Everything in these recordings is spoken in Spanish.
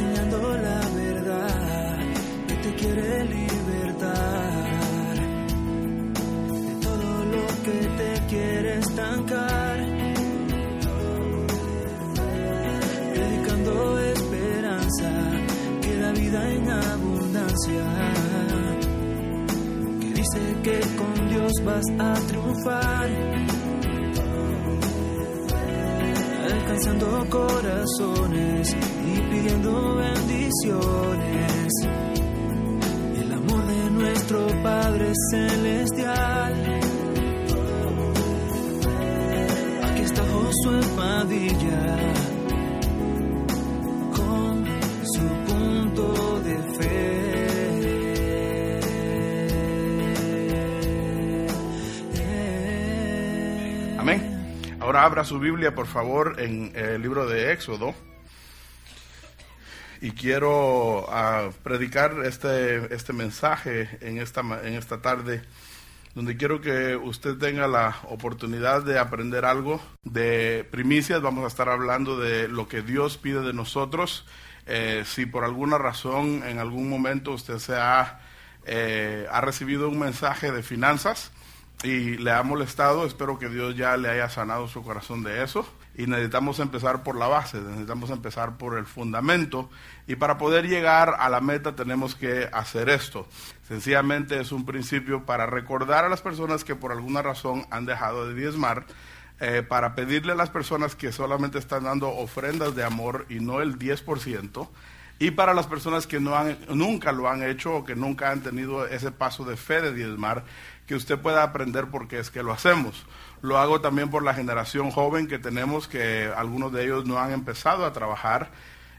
enseñando la verdad que te quiere libertar de todo lo que te quiere estancar. Predicando esperanza que da vida en abundancia. Que dice que con Dios vas a triunfar. alcanzando corazones pidiendo bendiciones. El amor de nuestro Padre Celestial. Aquí está Josué Padilla con su punto de fe. Amén. Ahora abra su Biblia, por favor, en el libro de Éxodo. Y quiero ah, predicar este, este mensaje en esta, en esta tarde, donde quiero que usted tenga la oportunidad de aprender algo de primicias. Vamos a estar hablando de lo que Dios pide de nosotros. Eh, si por alguna razón en algún momento usted se ha, eh, ha recibido un mensaje de finanzas, y le ha molestado, espero que Dios ya le haya sanado su corazón de eso. Y necesitamos empezar por la base, necesitamos empezar por el fundamento. Y para poder llegar a la meta tenemos que hacer esto. Sencillamente es un principio para recordar a las personas que por alguna razón han dejado de diezmar, eh, para pedirle a las personas que solamente están dando ofrendas de amor y no el 10%, y para las personas que no han, nunca lo han hecho o que nunca han tenido ese paso de fe de diezmar, que usted pueda aprender por qué es que lo hacemos. Lo hago también por la generación joven que tenemos, que algunos de ellos no han empezado a trabajar.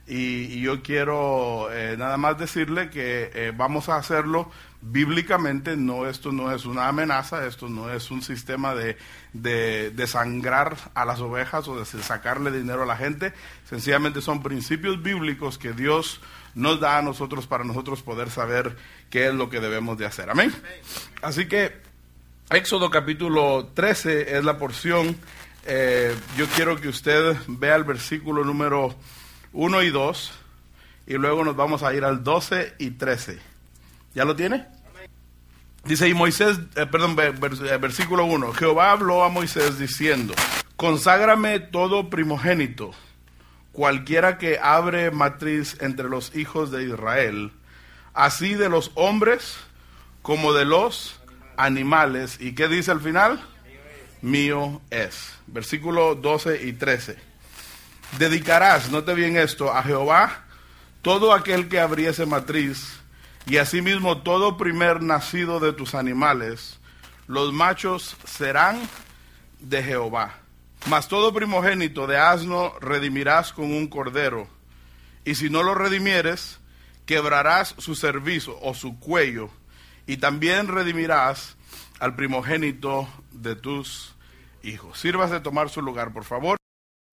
Y, yo quiero eh, nada más decirle que eh, vamos a hacerlo bíblicamente, no, esto no es una amenaza, esto no es un sistema de, de, sangrar a las ovejas o de sacarle dinero a la gente, sencillamente son principios bíblicos que Dios nos da a nosotros para nosotros poder saber qué es lo que debemos de hacer. Amén. Así que Éxodo capítulo 13 es la porción. eh, yo quiero que usted vea el versículo número 1 y 2 y luego nos vamos a ir al 12 y 13. ¿Ya lo tiene? Dice, y Moisés, eh, perdón, eh, versículo 1, Jehová habló a Moisés diciendo, conságrame todo primogénito, cualquiera que abre matriz entre los hijos de Israel, así de los hombres como de los animales. ¿Y qué dice al final? Mío es. Versículo 12 y 13. Dedicarás, note bien esto, a Jehová todo aquel que abriese matriz, y asimismo todo primer nacido de tus animales, los machos serán de Jehová. Mas todo primogénito de asno redimirás con un cordero, y si no lo redimieres, quebrarás su cervizo o su cuello, y también redimirás al primogénito de tus hijos. Sírvase de tomar su lugar, por favor.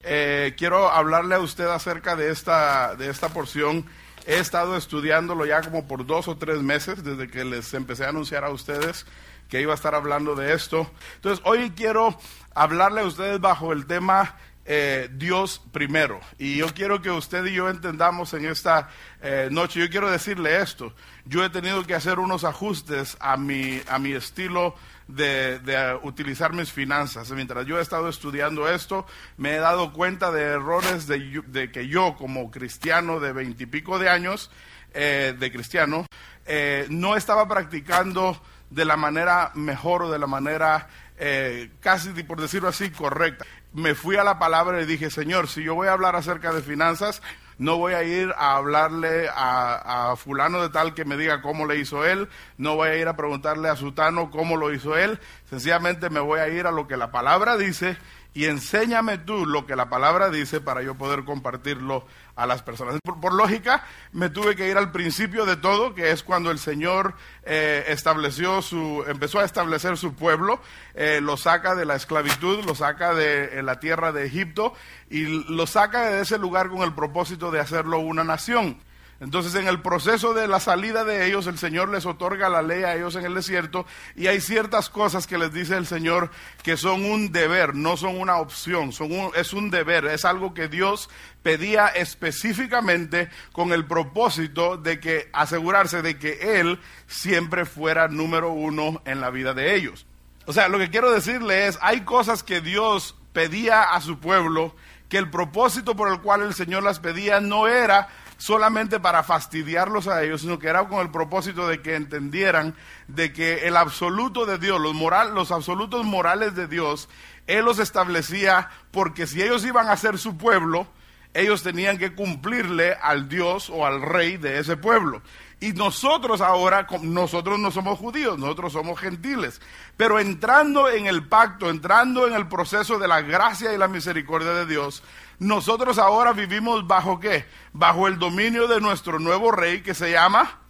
Eh, quiero hablarle a usted acerca de esta, de esta porción. He estado estudiándolo ya como por dos o tres meses desde que les empecé a anunciar a ustedes que iba a estar hablando de esto. Entonces, hoy quiero hablarle a ustedes bajo el tema eh, Dios primero. Y yo quiero que usted y yo entendamos en esta eh, noche, yo quiero decirle esto, yo he tenido que hacer unos ajustes a mi, a mi estilo de, de utilizar mis finanzas. Mientras yo he estado estudiando esto, me he dado cuenta de errores de, de que yo como cristiano de veintipico de años, eh, de cristiano, eh, no estaba practicando de la manera mejor o de la manera eh, casi por decirlo así correcta. Me fui a la palabra y dije, Señor, si yo voy a hablar acerca de finanzas, no voy a ir a hablarle a, fulano de tal que me diga cómo le hizo él, no voy a ir a preguntarle a Sutano cómo lo hizo él, sencillamente me voy a ir a lo que la palabra dice y enséñame tú lo que la palabra dice para yo poder compartirlo a las personas. Por, lógica, me tuve que ir al principio de todo, que es cuando el Señor eh, estableció su, empezó a establecer su pueblo, eh, lo saca de la esclavitud, lo saca de la tierra de Egipto y lo saca de ese lugar con el propósito de hacerlo una nación. Entonces en el proceso de la salida de ellos, el Señor les otorga la ley a ellos en el desierto y hay ciertas cosas que les dice el Señor que son un deber, no son una opción, son es un deber, es algo que Dios pedía específicamente con el propósito de que asegurarse de que Él siempre fuera número uno en la vida de ellos. O sea, lo que quiero decirle es, hay cosas que Dios pedía a su pueblo que el propósito por el cual el Señor las pedía no era solamente para fastidiarlos a ellos, sino que era con el propósito de que entendieran de que el absoluto de Dios, los, moral, los absolutos morales de Dios, Él los establecía porque si ellos iban a ser su pueblo, ellos tenían que cumplirle al Dios o al rey de ese pueblo. Y nosotros ahora, nosotros no somos judíos, nosotros somos gentiles. Pero entrando en el pacto, entrando en el proceso de la gracia y la misericordia de Dios, nosotros ahora vivimos bajo qué? Bajo el dominio de nuestro nuevo rey que se llama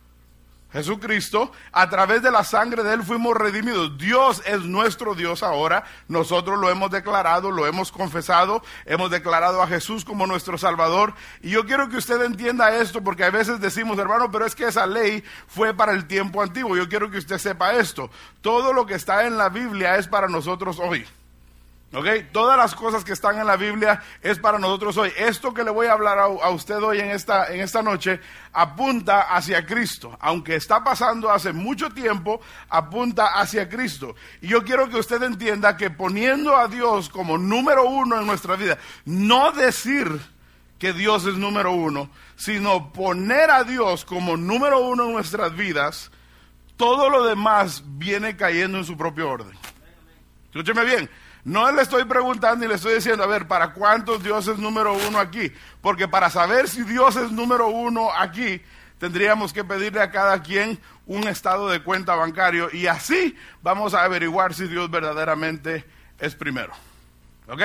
Jesucristo, a través de la sangre de Él fuimos redimidos. Dios es nuestro Dios ahora. Nosotros lo hemos declarado, lo hemos confesado, hemos declarado a Jesús como nuestro Salvador. Y yo quiero que usted entienda esto porque a veces decimos, hermano, pero es que esa ley fue para el tiempo antiguo. Yo quiero que usted sepa esto. Todo lo que está en la Biblia es para nosotros hoy. Todas las cosas que están en la Biblia es para nosotros hoy. Esto que le voy a hablar a, usted hoy en esta, en esta noche apunta hacia Cristo. Aunque está pasando hace mucho tiempo, apunta hacia Cristo. Y yo quiero que usted entienda que poniendo a Dios como número uno en nuestra vida, no decir que Dios es número uno, sino poner a Dios como número uno en nuestras vidas, todo lo demás viene cayendo en su propio orden. Escúcheme bien. No le estoy preguntando y le estoy diciendo, a ver, ¿para cuántos Dios es número uno aquí? Porque para saber si Dios es número uno aquí, tendríamos que pedirle a cada quien un estado de cuenta bancario y así vamos a averiguar si Dios verdaderamente es primero. ¿Ok?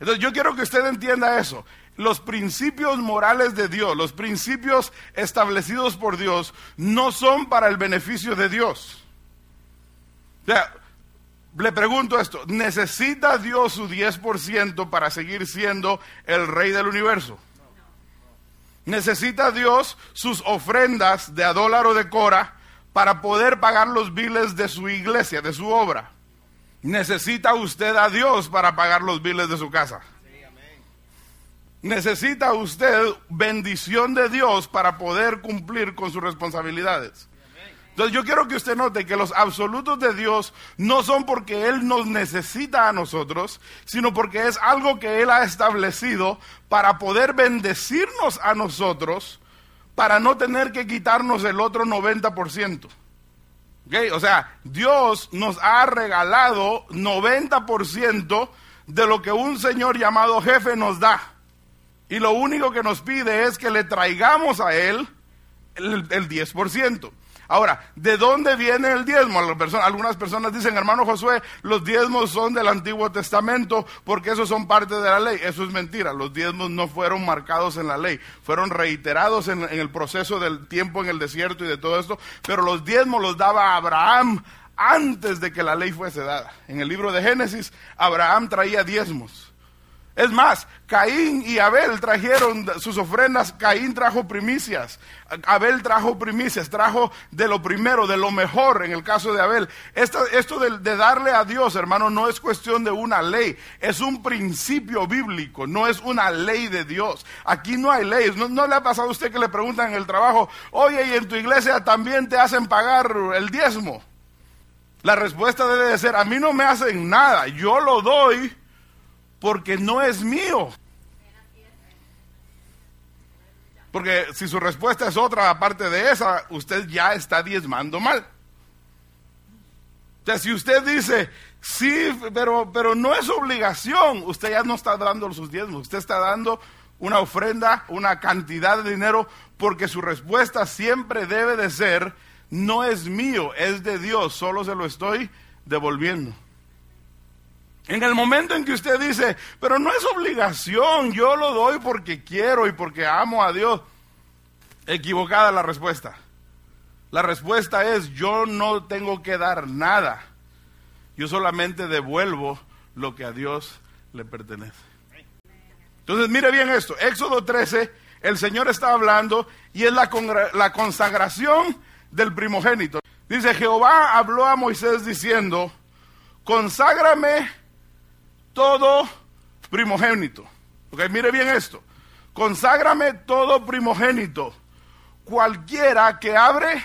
Entonces yo quiero que usted entienda eso. Los principios morales de Dios, los principios establecidos por Dios, no son para el beneficio de Dios. O sea, le pregunto esto, ¿necesita Dios su 10% para seguir siendo el rey del universo? ¿Necesita Dios sus ofrendas de adólar o de cora para poder pagar los biles de su iglesia, de su obra? ¿Necesita usted a Dios para pagar los biles de su casa? ¿Necesita usted bendición de Dios para poder cumplir con sus responsabilidades? Entonces yo quiero que usted note que los absolutos de Dios no son porque Él nos necesita a nosotros, sino porque es algo que Él ha establecido para poder bendecirnos a nosotros, para no tener que quitarnos el otro 90%. ¿Okay? O sea, Dios nos ha regalado 90% de lo que un Señor llamado jefe nos da. Y lo único que nos pide es que le traigamos a Él el, el 10%. Ahora, ¿de dónde viene el diezmo? Algunas personas dicen, hermano Josué, los diezmos son del Antiguo Testamento porque esos son parte de la ley. Eso es mentira. Los diezmos no fueron marcados en la ley, fueron reiterados en, en el proceso del tiempo en el desierto y de todo esto. Pero los diezmos los daba Abraham antes de que la ley fuese dada. En el libro de Génesis, Abraham traía diezmos. Es más, Caín y Abel trajeron sus ofrendas, Caín trajo primicias, Abel trajo primicias, trajo de lo primero, de lo mejor en el caso de Abel. Esto, de, darle a Dios, hermano, no es cuestión de una ley, es un principio bíblico, no es una ley de Dios. Aquí no hay leyes, no, no le ha pasado a usted que le preguntan en el trabajo, oye, ¿y en tu iglesia también te hacen pagar el diezmo? La respuesta debe de ser, a mí no me hacen nada, yo lo doy porque no es mío. Porque si su respuesta es otra aparte de esa, usted ya está diezmando mal. O sea, si usted dice, sí, pero, pero no es obligación, usted ya no está dando sus diezmos, usted está dando una ofrenda, una cantidad de dinero, porque su respuesta siempre debe de ser, no es mío, es de Dios, solo se lo estoy devolviendo. En el momento en que usted dice, pero no es obligación, yo lo doy porque quiero y porque amo a Dios, equivocada la respuesta. La respuesta es, yo no tengo que dar nada, yo solamente devuelvo lo que a Dios le pertenece. Entonces, mire bien esto, Éxodo 13 el Señor está hablando y es la, la consagración del primogénito. Dice, Jehová habló a Moisés diciendo, conságrame todo primogénito. Ok, mire bien esto. Conságrame todo primogénito. Cualquiera que abre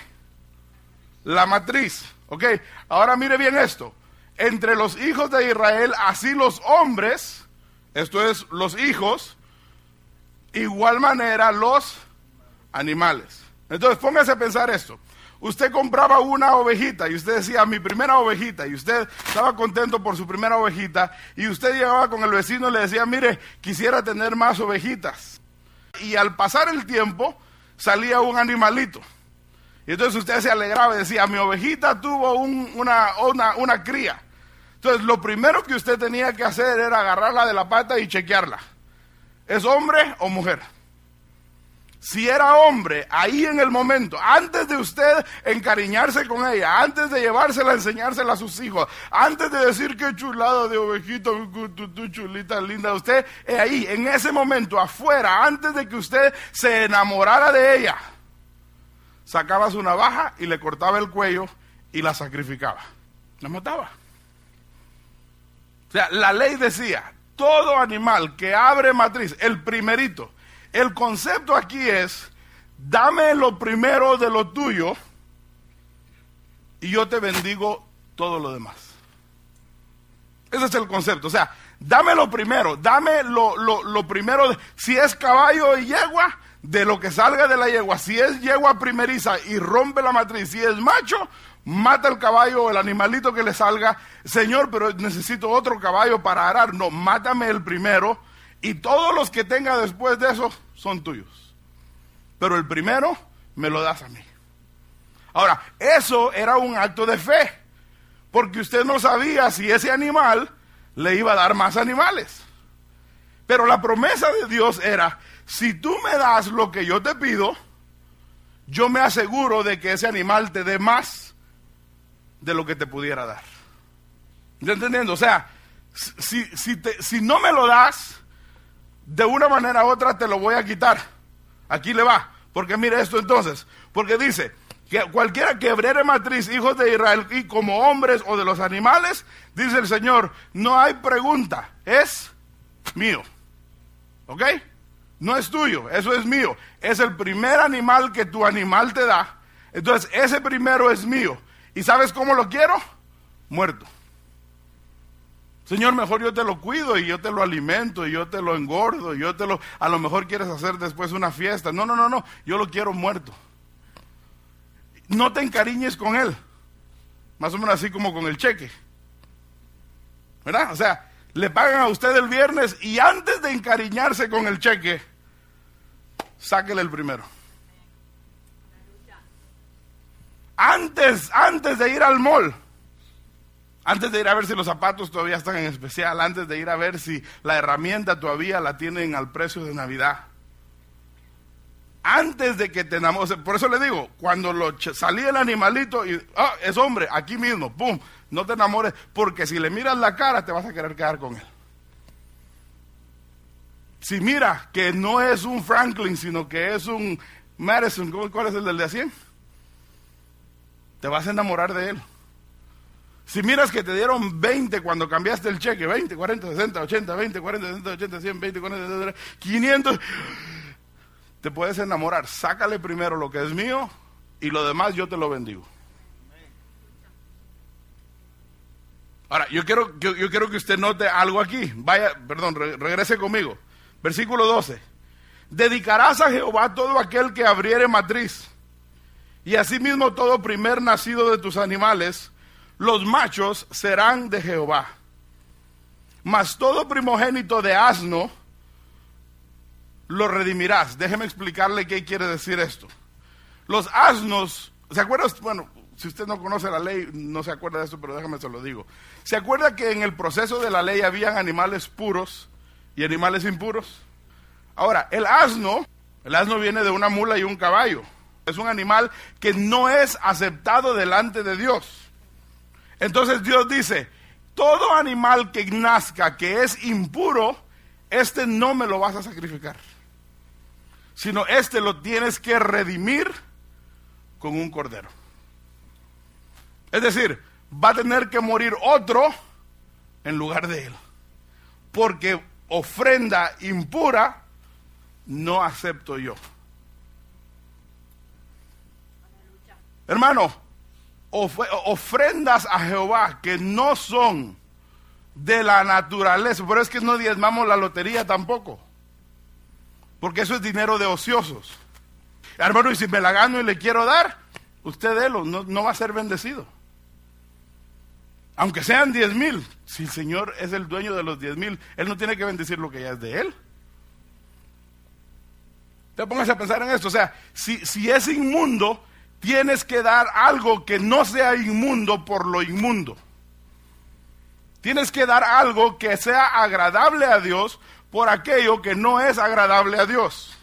la matriz. Ok, ahora mire bien esto. Entre los hijos de Israel, así los hombres, esto es los hijos, igual manera los animales. Entonces póngase a pensar esto. Usted compraba una ovejita y usted decía, mi primera ovejita, y usted estaba contento por su primera ovejita, y usted llegaba con el vecino y le decía, mire, quisiera tener más ovejitas. Y al pasar el tiempo, salía un animalito. Y entonces usted se alegraba y decía, mi ovejita tuvo una, una, una cría. Entonces lo primero que usted tenía que hacer era agarrarla de la pata y chequearla. ¿Es hombre o mujer? Si era hombre, ahí en el momento, antes de usted encariñarse con ella, antes de llevársela enseñársela a sus hijos, antes de decir qué chulada de ovejito, tu, chulita linda, usted eh, ahí, en ese momento, afuera, antes de que usted se enamorara de ella, sacaba su navaja y le cortaba el cuello y la sacrificaba. La mataba. O sea, la ley decía, todo animal que abre matriz, el primerito, el concepto aquí es, dame lo primero de lo tuyo y yo te bendigo todo lo demás. Ese es el concepto. O sea, dame lo primero, dame lo, lo, primero, si es caballo y yegua, de lo que salga de la yegua. Si es yegua primeriza y rompe la matriz, si es macho, mata el caballo o el animalito que le salga. Señor, pero necesito otro caballo para arar. No, mátame el primero y todos los que tenga después de eso son tuyos. Pero el primero me lo das a mí. Ahora, eso era un acto de fe, porque usted no sabía si ese animal le iba a dar más animales. Pero la promesa de Dios era, si tú me das lo que yo te pido, yo me aseguro de que ese animal te dé más de lo que te pudiera dar. ¿Está entendiendo? O sea, si, si, si no me lo das, de una manera u otra te lo voy a quitar. Aquí le va. Porque mire esto entonces. Porque dice que cualquiera que matriz, hijos de Israel, y como hombres o de los animales, dice el Señor, no hay pregunta, es mío. ¿Ok? No es tuyo, eso es mío. Es el primer animal que tu animal te da. Entonces, ese primero es mío. ¿Y sabes cómo lo quiero? Muerto. Señor, mejor yo te lo cuido y yo te lo alimento y yo te lo engordo y yo te lo... A lo mejor quieres hacer después una fiesta. No, no, no, no. Yo lo quiero muerto. No te encariñes con él. Más o menos así como con el cheque. ¿Verdad? O sea, le pagan a usted el viernes y antes de encariñarse con el cheque, sáquele el primero. Antes, antes de ir al mall antes de ir a ver si los zapatos todavía están en especial, antes de ir a ver si la herramienta todavía la tienen al precio de Navidad. Antes de que te enamores, por eso le digo, cuando lo salí el animalito y ah, es hombre, aquí mismo, pum, no te enamores, porque si le miras la cara te vas a querer quedar con él. Si mira que no es un Franklin, sino que es un Madison, ¿cuál es el del de 100? Te vas a enamorar de él. Si miras que te dieron 20 cuando cambiaste el cheque, 20, 40, 60, 80, 20, 40, 60, 80, 100, 20, 40, 500, te puedes enamorar. Sácale primero lo que es mío y lo demás yo te lo bendigo. Ahora, yo quiero, yo, quiero que usted note algo aquí. Vaya, perdón, regrese conmigo. Versículo 12. Dedicarás a Jehová todo aquel que abriere matriz, y asimismo todo primer nacido de tus animales, los machos serán de Jehová. Mas todo primogénito de asno lo redimirás. Déjeme explicarle qué quiere decir esto. Los asnos, ¿se acuerda? Bueno, si usted no conoce la ley, no se acuerda de esto, pero déjame se lo digo. ¿Se acuerda que en el proceso de la ley habían animales puros y animales impuros? Ahora, el asno, el asno viene de una mula y un caballo. Es un animal que no es aceptado delante de Dios. Entonces Dios dice, todo animal que nazca que es impuro, este no me lo vas a sacrificar. sino este lo tienes que redimir con un cordero. Es decir, va a tener que morir otro en lugar de él. Porque ofrenda impura no acepto yo. Hermano, ofrendas a Jehová que no son de la naturaleza, pero es que no diezmamos la lotería tampoco, porque eso es dinero de ociosos. Hermano, y si me la gano y le quiero dar, usted délo, no, no va a ser bendecido. Aunque sean diez mil, si el Señor es el dueño de los diez mil, Él no tiene que bendecir lo que ya es de Él. Te pongas a pensar en esto. O sea, si, si es inmundo, tienes que dar algo que no sea inmundo por lo inmundo. Tienes que dar algo que sea agradable a Dios por aquello que no es agradable a Dios.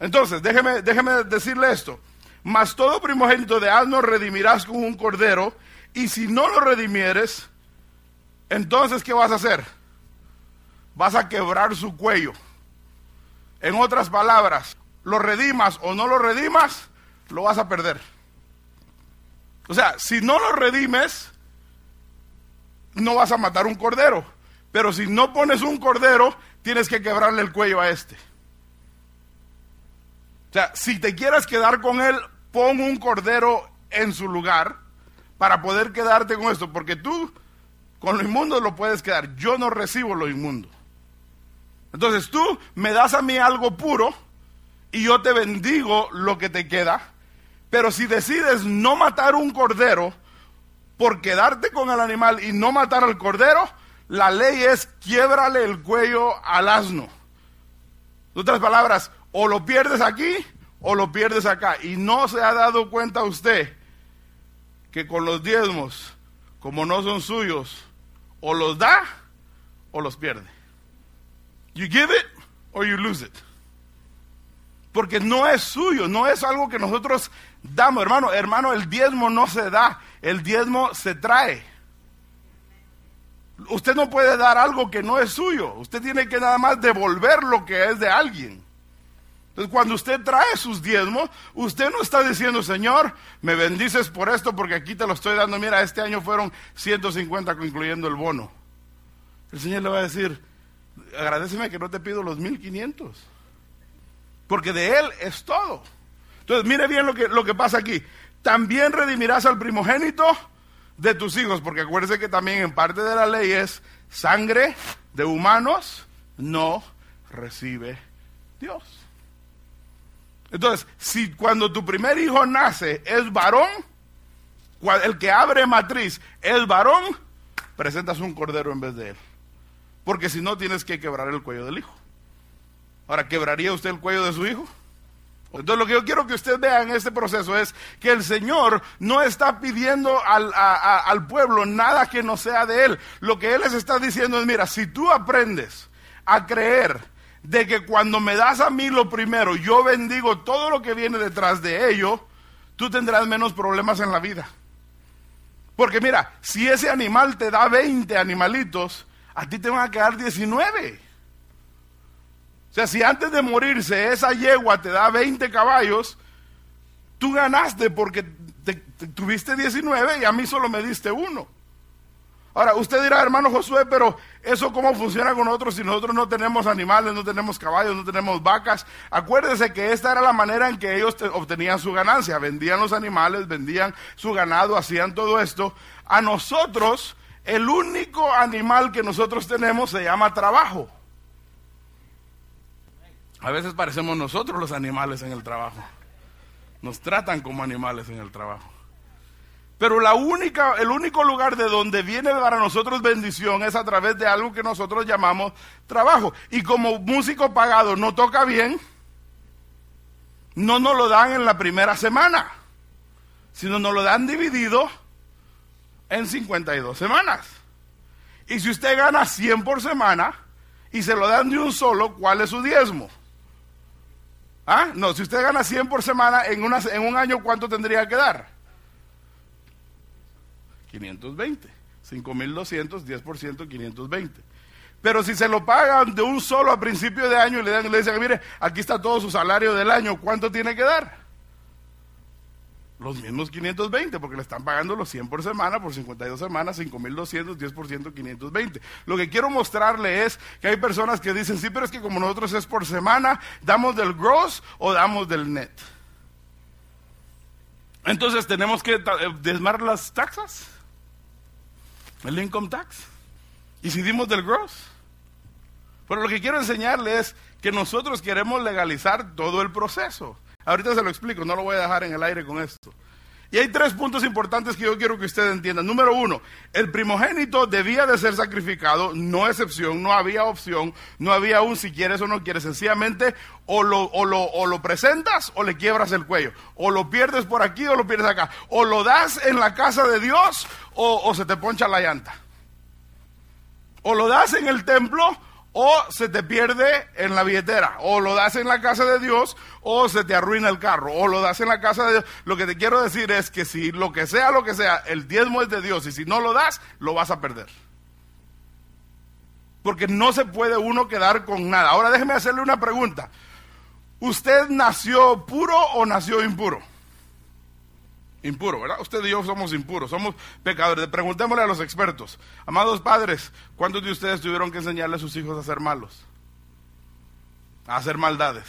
Entonces, déjeme, déjeme decirle esto. Mas todo primogénito de asno redimirás con un cordero, y si no lo redimieres, entonces, ¿qué vas a hacer? Vas a quebrar su cuello. En otras palabras, lo redimas o no lo redimas, lo vas a perder. O sea, si no lo redimes, no vas a matar un cordero. Pero si no pones un cordero, tienes que quebrarle el cuello a este. O sea, si te quieres quedar con él, pon un cordero en su lugar para poder quedarte con esto. Porque tú con lo inmundo lo puedes quedar. Yo no recibo lo inmundo. Entonces tú me das a mí algo puro y yo te bendigo lo que te queda. Pero si decides no matar un cordero por quedarte con el animal y no matar al cordero, la ley es quiebrale el cuello al asno. En otras palabras, o lo pierdes aquí o lo pierdes acá. Y no se ha dado cuenta usted que con los diezmos, como no son suyos, o los da o los pierde. You give it or you lose it. Porque no es suyo, no es algo que nosotros damos, hermano. Hermano, el diezmo no se da, el diezmo se trae. Usted no puede dar algo que no es suyo. Usted tiene que nada más devolver lo que es de alguien. Entonces, cuando usted trae sus diezmos, usted no está diciendo, Señor, me bendices por esto porque aquí te lo estoy dando. Mira, este año fueron 150 incluyendo el bono. El Señor le va a decir, agradeceme que no te pido los 1500. Porque de Él es todo. Entonces, mire bien lo que, lo que pasa aquí. También redimirás al primogénito de tus hijos, porque acuérdese que también en parte de la ley es sangre de humanos no recibe Dios. Entonces, si cuando tu primer hijo nace es varón, el que abre matriz es varón, presentas un cordero en vez de él. Porque si no, tienes que quebrar el cuello del hijo. Ahora, ¿quebraría usted el cuello de su hijo? Entonces lo que yo quiero que usted vea en este proceso es que el Señor no está pidiendo al, pueblo nada que no sea de Él. Lo que Él les está diciendo es, mira, si tú aprendes a creer de que cuando me das a mí lo primero, yo bendigo todo lo que viene detrás de ello, tú tendrás menos problemas en la vida. Porque mira, si ese animal te da 20 animalitos, a ti te van a quedar 19. Sea, si antes de morirse esa yegua te da 20 caballos, tú ganaste porque tuviste 19 y a mí solo me diste uno. Ahora, usted dirá, hermano Josué, pero eso cómo funciona con nosotros si nosotros no tenemos animales, no tenemos caballos, no tenemos vacas. Acuérdese que esta era la manera en que ellos obtenían su ganancia. Vendían los animales, vendían su ganado, hacían todo esto. A nosotros, el único animal que nosotros tenemos se llama trabajo. A veces parecemos nosotros los animales en el trabajo. Nos tratan como animales en el trabajo. Pero la única, el único lugar de donde viene para nosotros bendición es a través de algo que nosotros llamamos trabajo. Y como músico pagado no toca bien, no nos lo dan en la primera semana, sino nos lo dan dividido en 52 semanas. Y si usted gana 100 por semana y se lo dan de un solo, ¿cuál es su diezmo? ¿Ah? No, si usted gana 100 por semana, en, una, en un año, ¿cuánto tendría que dar? 520. 5200, 10%, 520. Pero si se lo pagan de un solo a principio de año y le, dan, le dicen, mire, aquí está todo su salario del año, ¿cuánto tiene que dar? Los mismos 520, porque le están pagando los 100 por semana, por 52 semanas, 5.200, 10%, 520. Lo que quiero mostrarle es que hay personas que dicen, sí, pero es que como nosotros es por semana, ¿damos del gross o damos del net? Entonces tenemos que desmar las taxas, el income tax. ¿Y si dimos del gross? Pero lo que quiero enseñarle es que nosotros queremos legalizar todo el proceso. Ahorita se lo explico, no lo voy a dejar en el aire con esto. Y hay tres puntos importantes que yo quiero que ustedes entiendan. Número uno, el primogénito debía de ser sacrificado, no excepción, no había opción, no había un si quieres o no quieres. Sencillamente o lo, o lo, o lo presentas o le quiebras el cuello. O lo pierdes por aquí o lo pierdes acá. O lo das en la casa de Dios o, o se te poncha la llanta. O lo das en el templo o se te pierde en la billetera, o lo das en la casa de Dios, o se te arruina el carro, o lo das en la casa de Dios. Lo que te quiero decir es que si lo que sea, lo que sea, el diezmo es de Dios, y si no lo das, lo vas a perder. Porque no se puede uno quedar con nada. Ahora déjeme hacerle una pregunta. ¿Usted nació puro o nació impuro? Impuro, ¿verdad? Usted y yo somos impuros, somos pecadores. Preguntémosle a los expertos. Amados padres, ¿cuántos de ustedes tuvieron que enseñarle a sus hijos a ser malos? A hacer maldades.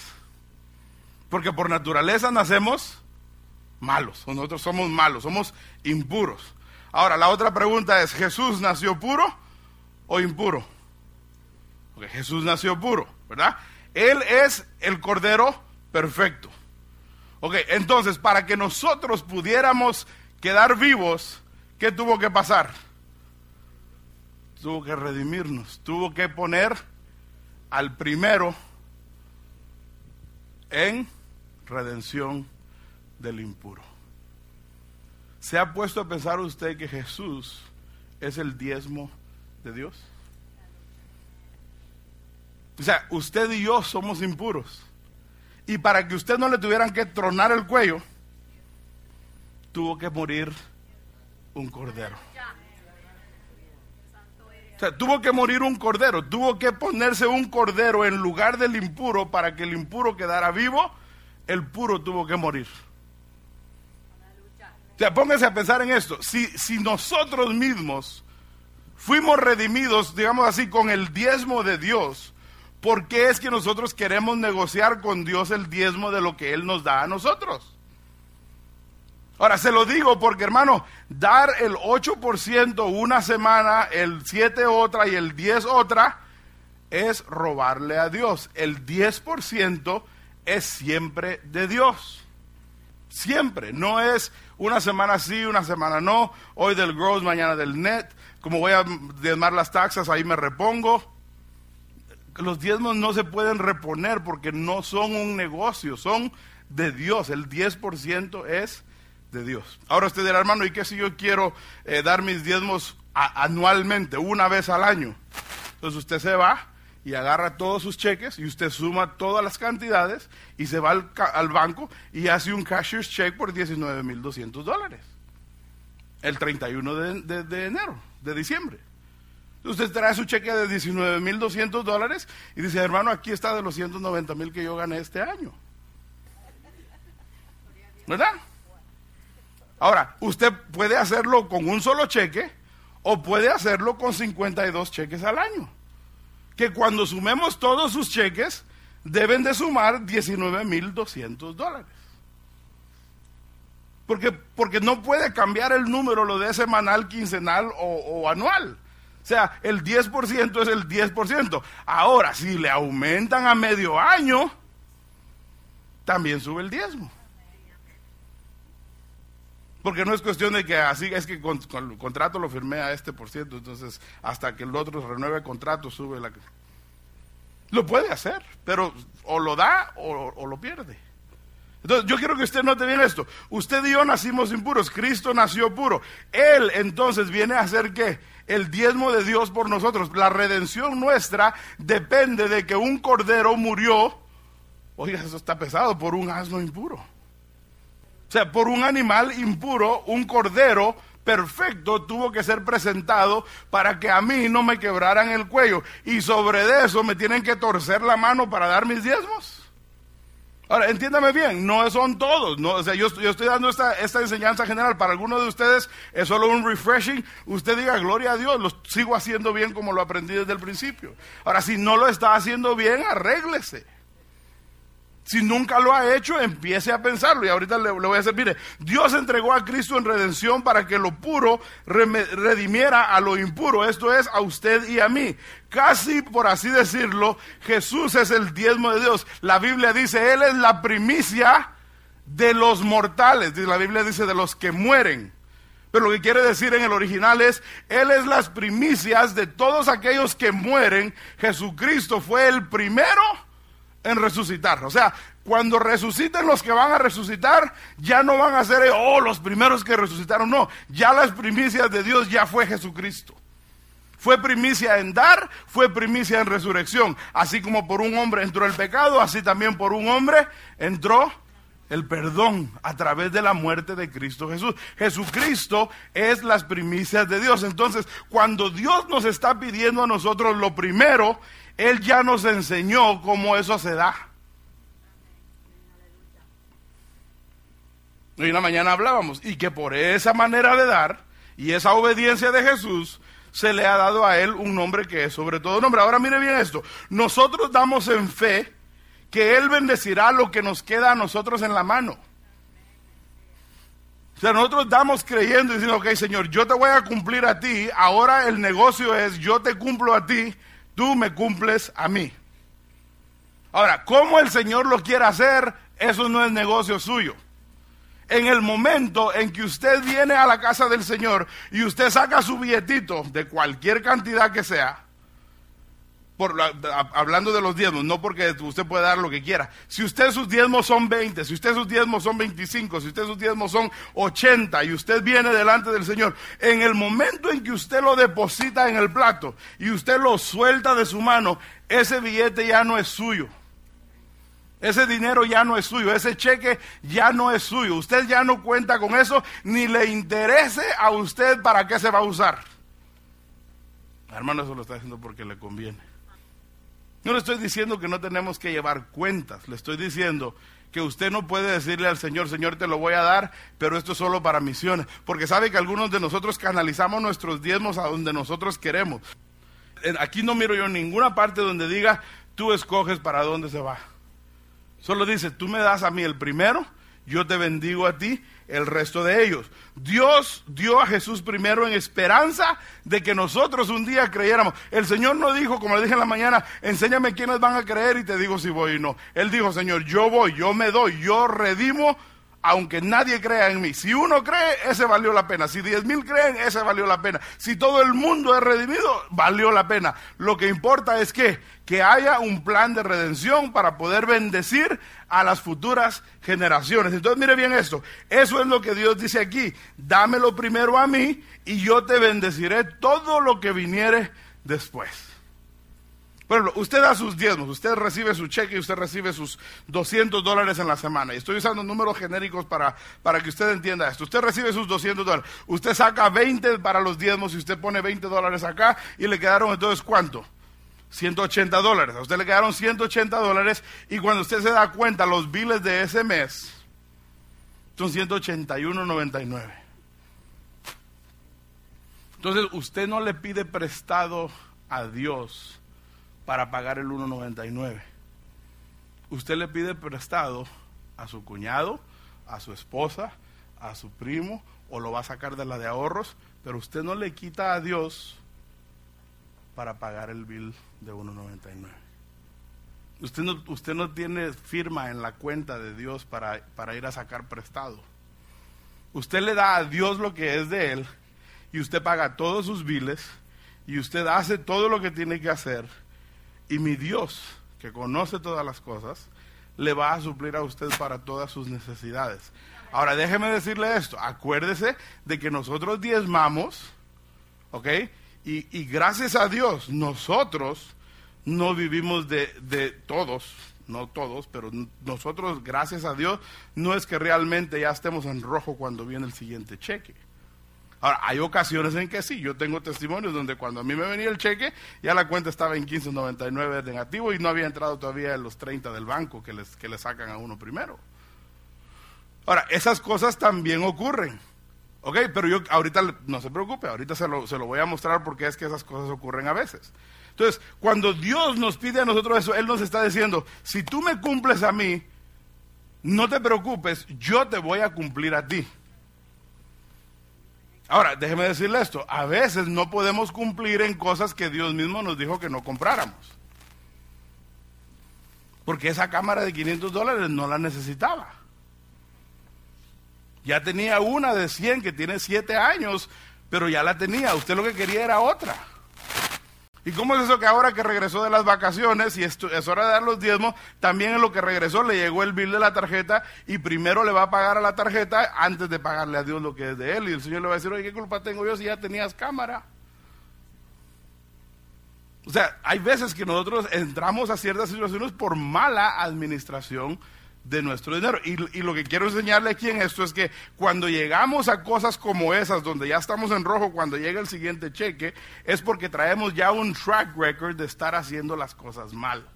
Porque por naturaleza nacemos malos. Nosotros somos malos, somos impuros. Ahora, la otra pregunta es, ¿Jesús nació puro o impuro? Porque Jesús nació puro, ¿verdad? Él es el Cordero perfecto. Ok, entonces para que nosotros pudiéramos quedar vivos, ¿qué tuvo que pasar? Tuvo que redimirnos, tuvo que poner al primero en redención del impuro. ¿Se ha puesto a pensar usted que Jesús es el diezmo de Dios? O sea, usted y yo somos impuros. Y para que usted no le tuvieran que tronar el cuello, tuvo que morir un cordero. O sea, tuvo que morir un cordero, tuvo que ponerse un cordero en lugar del impuro para que el impuro quedara vivo, el puro tuvo que morir. O sea, póngase a pensar en esto. Si, si nosotros mismos fuimos redimidos, digamos así, con el diezmo de Dios, ¿Por qué es que nosotros queremos negociar con Dios el diezmo de lo que Él nos da a nosotros? Ahora, se lo digo porque, hermano, dar el 8% una semana, el 7 otra y el 10 otra, es robarle a Dios. El 10% es siempre de Dios. Siempre. No es una semana sí, una semana no. Hoy del gross, mañana del net. Como voy a diezmar las taxas, ahí me repongo los diezmos no se pueden reponer porque no son un negocio, son de Dios. El 10% es de Dios. Ahora usted dirá, hermano, ¿y qué si yo quiero eh, dar mis diezmos anualmente, una vez al año? Entonces usted se va y agarra todos sus cheques y usted suma todas las cantidades y se va al, banco y hace un cashier's check por 19.200 dólares. El 31 de enero, de diciembre. Usted trae su cheque de 19.200 dólares y dice, hermano, aquí está de los 190 mil que yo gané este año. ¿Verdad? Ahora, usted puede hacerlo con un solo cheque o puede hacerlo con 52 cheques al año. Que cuando sumemos todos sus cheques, deben de sumar 19.200 dólares. Porque, porque no puede cambiar el número, lo de semanal, quincenal o anual. Sea, el 10% es el 10%. Ahora, si le aumentan a medio año, también sube el diezmo. Porque no es cuestión de que así, es que con, el contrato lo firmé a este por ciento, entonces hasta que el otro renueve el contrato sube la... Lo puede hacer, pero o lo da o, o lo pierde. Entonces, yo quiero que usted note bien esto. Usted y yo nacimos impuros, Cristo nació puro. Él entonces viene a hacer qué? El diezmo de Dios por nosotros. La redención nuestra depende de que un cordero murió, oiga, eso está pesado, por un asno impuro. O sea, por un animal impuro, un cordero perfecto tuvo que ser presentado para que a mí no me quebraran el cuello. Y sobre eso me tienen que torcer la mano para dar mis diezmos. Ahora, entiéndame bien, no son todos. No, o sea, yo, yo estoy dando esta, esta, enseñanza general. Para algunos de ustedes es solo un refreshing. Usted diga, gloria a Dios, lo sigo haciendo bien como lo aprendí desde el principio. Ahora, si no lo está haciendo bien, arréglese. Si nunca lo ha hecho, empiece a pensarlo. Y ahorita le, voy a decir, mire, Dios entregó a Cristo en redención para que lo puro redimiera a lo impuro. Esto es a usted y a mí. Casi por así decirlo, Jesús es el diezmo de Dios. La Biblia dice, Él es la primicia de los mortales. La Biblia dice de los que mueren. Pero lo que quiere decir en el original es, Él es las primicias de todos aquellos que mueren. Jesucristo fue el primero en resucitar. O sea, cuando resuciten los que van a resucitar, ya no van a ser, oh, los primeros que resucitaron. No, ya las primicias de Dios ya fue Jesucristo. Fue primicia en dar, fue primicia en resurrección. Así como por un hombre entró el pecado, así también por un hombre entró el perdón a través de la muerte de Cristo Jesús. Jesucristo es las primicias de Dios. Entonces, cuando Dios nos está pidiendo a nosotros lo primero, Él ya nos enseñó cómo eso se da. Hoy en la mañana hablábamos y que por esa manera de dar y esa obediencia de Jesús, se le ha dado a él un nombre que es sobre todo nombre. Ahora mire bien esto, nosotros damos en fe que él bendecirá lo que nos queda a nosotros en la mano. O sea, nosotros damos creyendo y diciendo, ok Señor, yo te voy a cumplir a ti, ahora el negocio es yo te cumplo a ti, tú me cumples a mí. Ahora, ¿cómo el Señor lo quiere hacer? Eso no es negocio suyo en el momento en que usted viene a la casa del Señor y usted saca su billetito de cualquier cantidad que sea, hablando de los diezmos, no porque usted puede dar lo que quiera. Si usted sus diezmos son 20, si usted sus diezmos son 25, si usted sus diezmos son 80 y usted viene delante del Señor, en el momento en que usted lo deposita en el plato y usted lo suelta de su mano, ese billete ya no es suyo. Ese dinero ya no es suyo, ese cheque ya no es suyo. Usted ya no cuenta con eso, ni le interese a usted para qué se va a usar. Hermano, eso lo está haciendo porque le conviene. No le estoy diciendo que no tenemos que llevar cuentas, le estoy diciendo que usted no puede decirle al Señor, Señor, te lo voy a dar, pero esto es solo para misiones, porque sabe que algunos de nosotros canalizamos nuestros diezmos a donde nosotros queremos. Aquí no miro yo ninguna parte donde diga, tú escoges para dónde se va. Solo dice, tú me das a mí el primero, yo te bendigo a ti el resto de ellos. Dios dio a Jesús primero en esperanza de que nosotros un día creyéramos. El Señor no dijo, como le dije en la mañana, enséñame quiénes van a creer y te digo si voy o no. Él dijo, Señor, yo voy, yo me doy, yo redimo aunque nadie crea en mí. Si uno cree, ese valió la pena. Si diez mil creen, ese valió la pena. Si todo el mundo es redimido, valió la pena. Lo que importa es que, que haya un plan de redención para poder bendecir a las futuras generaciones. Entonces mire bien esto. Eso es lo que Dios dice aquí. Dámelo primero a mí y yo te bendeciré todo lo que viniere después. Bueno, usted da sus diezmos, usted recibe su cheque y usted recibe sus 200 dólares en la semana. Y estoy usando números genéricos para, para que usted entienda esto. Usted recibe sus 200 dólares. Usted saca 20 para los diezmos y usted pone 20 dólares acá y le quedaron entonces ¿cuánto? 180 dólares. A usted le quedaron 180 dólares y cuando usted se da cuenta los biles de ese mes son 181.99. Entonces usted no le pide prestado a Dios para pagar el 1.99. Usted le pide prestado a su cuñado, a su esposa, a su primo, o lo va a sacar de la de ahorros, pero usted no le quita a Dios para pagar el bill de 1.99. Usted no, usted no tiene firma en la cuenta de Dios para, para ir a sacar prestado. Usted le da a Dios lo que es de Él y usted paga todos sus biles y usted hace todo lo que tiene que hacer y mi Dios, que conoce todas las cosas, le va a suplir a usted para todas sus necesidades. Ahora déjeme decirle esto, acuérdese de que nosotros diezmamos, ¿ok? Y, gracias a Dios, nosotros no vivimos de, de todos, no todos, pero nosotros, gracias a Dios, no es que realmente ya estemos en rojo cuando viene el siguiente cheque. Ahora, hay ocasiones en que sí, yo tengo testimonios donde cuando a mí me venía el cheque, ya la cuenta estaba en 15.99 negativo y no había entrado todavía en los 30 del banco que, les, que le sacan a uno primero. Ahora, esas cosas también ocurren. Ok, pero yo ahorita no se preocupe, ahorita se lo, se lo voy a mostrar porque es que esas cosas ocurren a veces. Entonces, cuando Dios nos pide a nosotros eso, Él nos está diciendo, si tú me cumples a mí, no te preocupes, yo te voy a cumplir a ti. Ahora, déjeme decirle esto, a veces no podemos cumplir en cosas que Dios mismo nos dijo que no compráramos. Porque esa cámara de 500 dólares no la necesitaba. Ya tenía una de 100 que tiene 7 años, pero ya la tenía. Usted lo que quería era otra. ¿Y cómo es eso que ahora que regresó de las vacaciones y es hora de dar los diezmos, también en lo que regresó le llegó el bill de la tarjeta y primero le va a pagar a la tarjeta antes de pagarle a Dios lo que es de él? Y el Señor le va a decir, oye, ¿qué culpa tengo yo si ya tenías cámara? O sea, hay veces que nosotros entramos a ciertas situaciones por mala administración de nuestro dinero. Y, lo que quiero enseñarle aquí en esto es que cuando llegamos a cosas como esas, donde ya estamos en rojo, cuando llega el siguiente cheque, es porque traemos ya un track record de estar haciendo las cosas mal.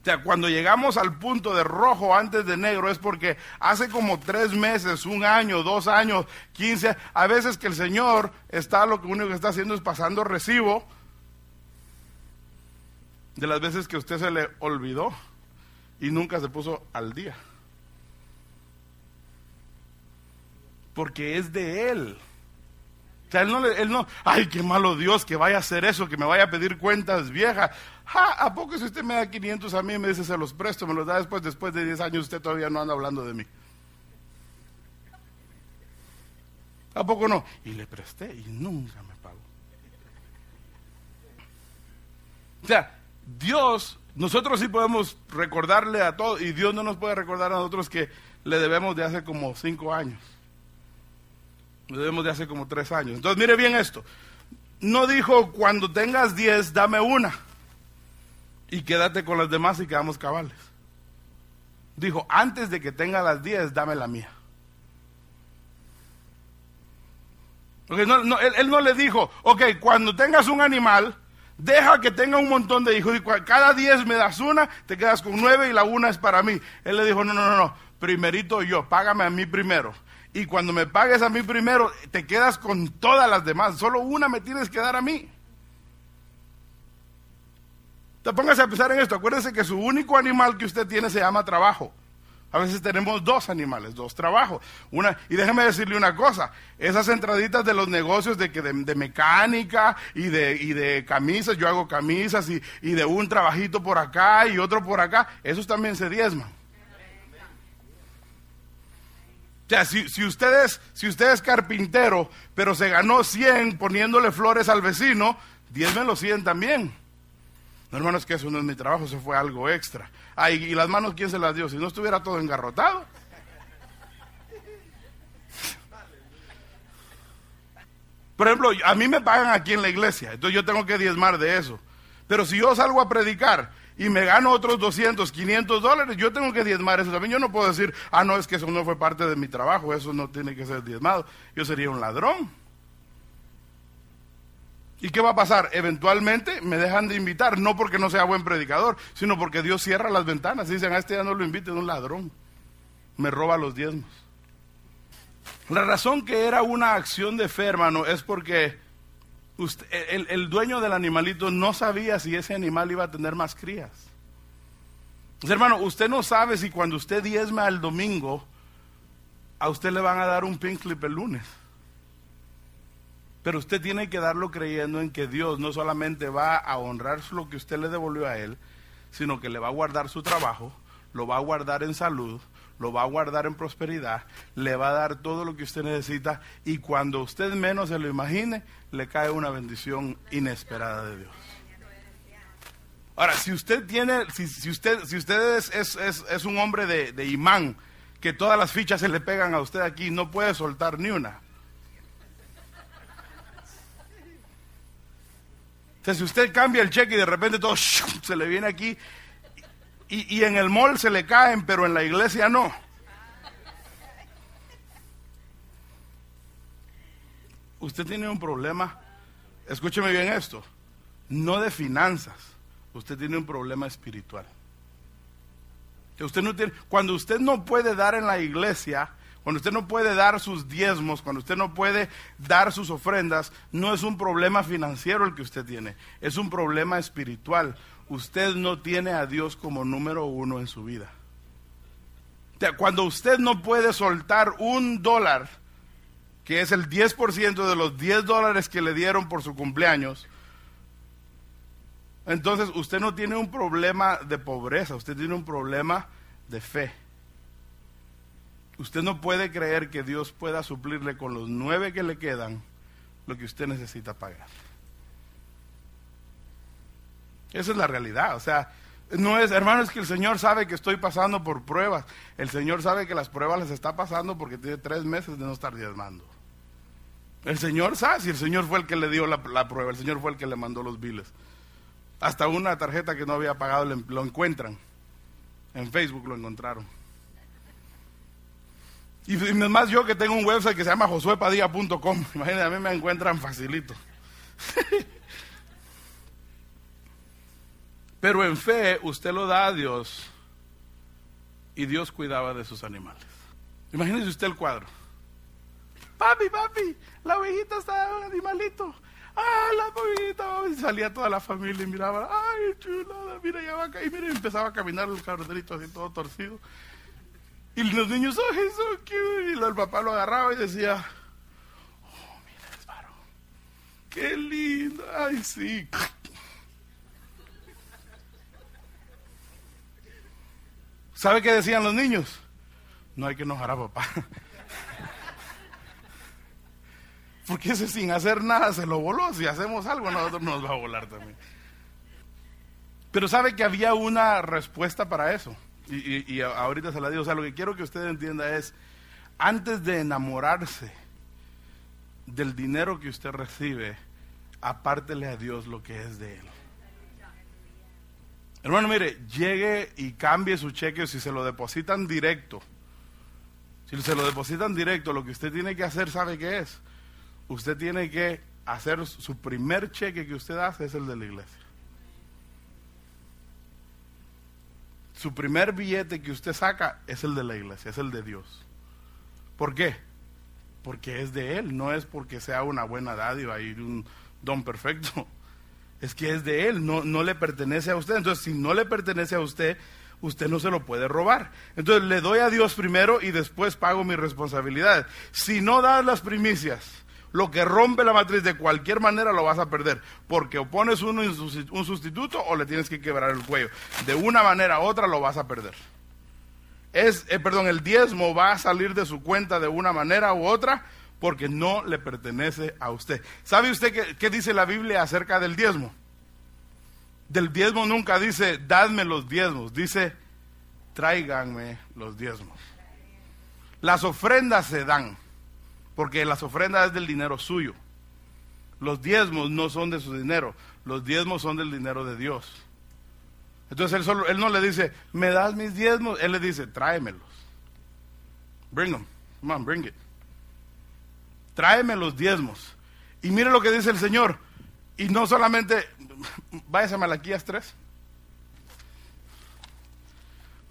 O sea, cuando llegamos al punto de rojo antes de negro es porque hace como tres meses, un año, dos años, quince, a veces que el Señor está, lo único que está haciendo es pasando recibo de las veces que usted se le olvidó y nunca se puso al día. Porque es de Él. O sea, él no, él no, ay, qué malo Dios que vaya a hacer eso, que me vaya a pedir cuentas viejas. ¿A poco si usted me da 500 a mí y me dice se los presto, me los da después, después de 10 años, usted todavía no anda hablando de mí? ¿A poco no? Y le presté y nunca me pagó. O sea, Dios nosotros sí podemos recordarle a todos, y Dios no nos puede recordar a nosotros que le debemos de hace como cinco años. Le debemos de hace como tres años. Entonces, mire bien esto. No dijo, cuando tengas diez, dame una. Y quédate con las demás y quedamos cabales. Dijo, antes de que tenga las diez, dame la mía. no, él, él no le dijo, ok, cuando tengas un animal, Deja que tenga un montón de hijos y cada diez me das una, te quedas con nueve y la una es para mí. Él le dijo, no, no, no, no, primerito yo, págame a mí primero. Y cuando me pagues a mí primero, te quedas con todas las demás. Solo una me tienes que dar a mí. Te pongas a pensar en esto. Acuérdese que su único animal que usted tiene se llama trabajo. A veces tenemos dos animales, dos trabajos. Una, y déjeme decirle una cosa, esas entraditas de los negocios de, que de, mecánica y de, y de camisas, yo hago camisas y, y de un trabajito por acá y otro por acá, esos también se diezman. O sea, si, si, usted es, si usted es carpintero, pero se ganó 100 poniéndole flores al vecino, diezmen los 100 también. No, hermano, es que eso no es mi trabajo, eso fue algo extra. Ay, ¿y las manos quién se las dio? Si no estuviera todo engarrotado. Por ejemplo, a mí me pagan aquí en la iglesia, entonces yo tengo que diezmar de eso. Pero si yo salgo a predicar y me gano otros 200, 500 dólares, yo tengo que diezmar eso también. Yo no puedo decir, ah, no, es que eso no fue parte de mi trabajo, eso no tiene que ser diezmado. Yo sería un ladrón. ¿Y qué va a pasar? Eventualmente me dejan de invitar, no porque no sea buen predicador, sino porque Dios cierra las ventanas. Dicen, a este ya no lo invite, es un ladrón. Me roba los diezmos. La razón que era una acción de fe, hermano, es porque el, el, dueño del animalito no sabía si ese animal iba a tener más crías. hermano, usted no sabe si cuando usted diezma el domingo, a usted le van a dar un pink clip el lunes. Pero usted tiene que darlo creyendo en que Dios no solamente va a honrar lo que usted le devolvió a Él, sino que le va a guardar su trabajo, lo va a guardar en salud, lo va a guardar en prosperidad, le va a dar todo lo que usted necesita y cuando usted menos se lo imagine, le cae una bendición inesperada de Dios. Ahora, si usted tiene, si, usted, si usted es, un hombre de imán, que todas las fichas se le pegan a usted aquí, no puede soltar ni una. Si usted cambia el cheque y de repente todo se le viene aquí y, en el mall se le caen, pero en la iglesia no. usted tiene un problema, escúcheme bien esto, no de finanzas, usted tiene un problema espiritual. Usted no tiene, cuando usted no puede dar en la iglesia, cuando usted no puede dar sus diezmos, cuando usted no puede dar sus ofrendas, no es un problema financiero el que usted tiene, es un problema espiritual. Usted no tiene a Dios como número uno en su vida. Cuando usted no puede soltar un dólar, que es el 10% de los 10 dólares que le dieron por su cumpleaños, entonces usted no tiene un problema de pobreza, usted tiene un problema de fe. Usted no puede creer que Dios pueda suplirle con los nueve que le quedan lo que usted necesita pagar. Esa es la realidad. O sea, no es, hermano, es que el Señor sabe que estoy pasando por pruebas. El Señor sabe que las pruebas les está pasando porque tiene tres meses de no estar diezmando. El Señor sabe si el Señor fue el que le dio la, prueba, el Señor fue el que le mandó los biles. Hasta una tarjeta que no había pagado lo encuentran. En Facebook lo encontraron. Y, más yo que tengo un website que se llama josuepadilla.com. Imagínense, a mí me encuentran facilito. Pero en fe usted lo da a Dios y Dios cuidaba de sus animales. Imagínese usted el cuadro. Papi, papi, la ovejita está un animalito. Ah, la ovejita. Y salía toda la familia y miraba. Ay, chulada, mira, ya va a caer. Mira, y empezaba a caminar el carterito así todo torcido. Y los niños, ay, eso cute. Y el papá lo agarraba y decía, oh, mira el varón. Qué lindo. Ay, sí. ¿Sabe qué decían los niños? No hay que enojar a papá. Porque ese sin hacer nada se lo voló. Si hacemos algo, nosotros nos va a volar también. Pero sabe que había una respuesta para eso. Y, ahorita se la digo. O sea, lo que quiero que usted entienda es, antes de enamorarse del dinero que usted recibe, apártele a Dios lo que es de Él. Hermano, mire, llegue y cambie su cheque si se lo depositan directo. Si se lo depositan directo, lo que usted tiene que hacer, ¿sabe qué es? Usted tiene que hacer su primer cheque que usted hace es el de la iglesia. Su primer billete que usted saca es el de la iglesia, es el de Dios. ¿Por qué? Porque es de Él, no es porque sea una buena dádiva y un don perfecto es que es de Él, no, no le pertenece a usted. Entonces, si no le pertenece a usted, usted no se lo puede robar. Entonces, le doy a Dios primero y después pago mi responsabilidad. Si no das las primicias, lo que rompe la matriz de cualquier manera lo vas a perder, porque o pones uno un sustituto o le tienes que quebrar el cuello. De una manera u otra lo vas a perder. Es, eh, perdón, el diezmo va a salir de su cuenta de una manera u otra porque no le pertenece a usted. ¿Sabe usted qué, dice la Biblia acerca del diezmo? Del diezmo nunca dice, dadme los diezmos, dice, tráiganme los diezmos. Las ofrendas se dan, porque las ofrendas es del dinero suyo. Los diezmos no son de su dinero, los diezmos son del dinero de Dios. Entonces él, él no le dice, me das mis diezmos, él le dice, tráemelos. Bring them. Come on, bring it tráeme los diezmos. Y mire lo que dice el Señor. Y no solamente, váyase a Malaquías 3.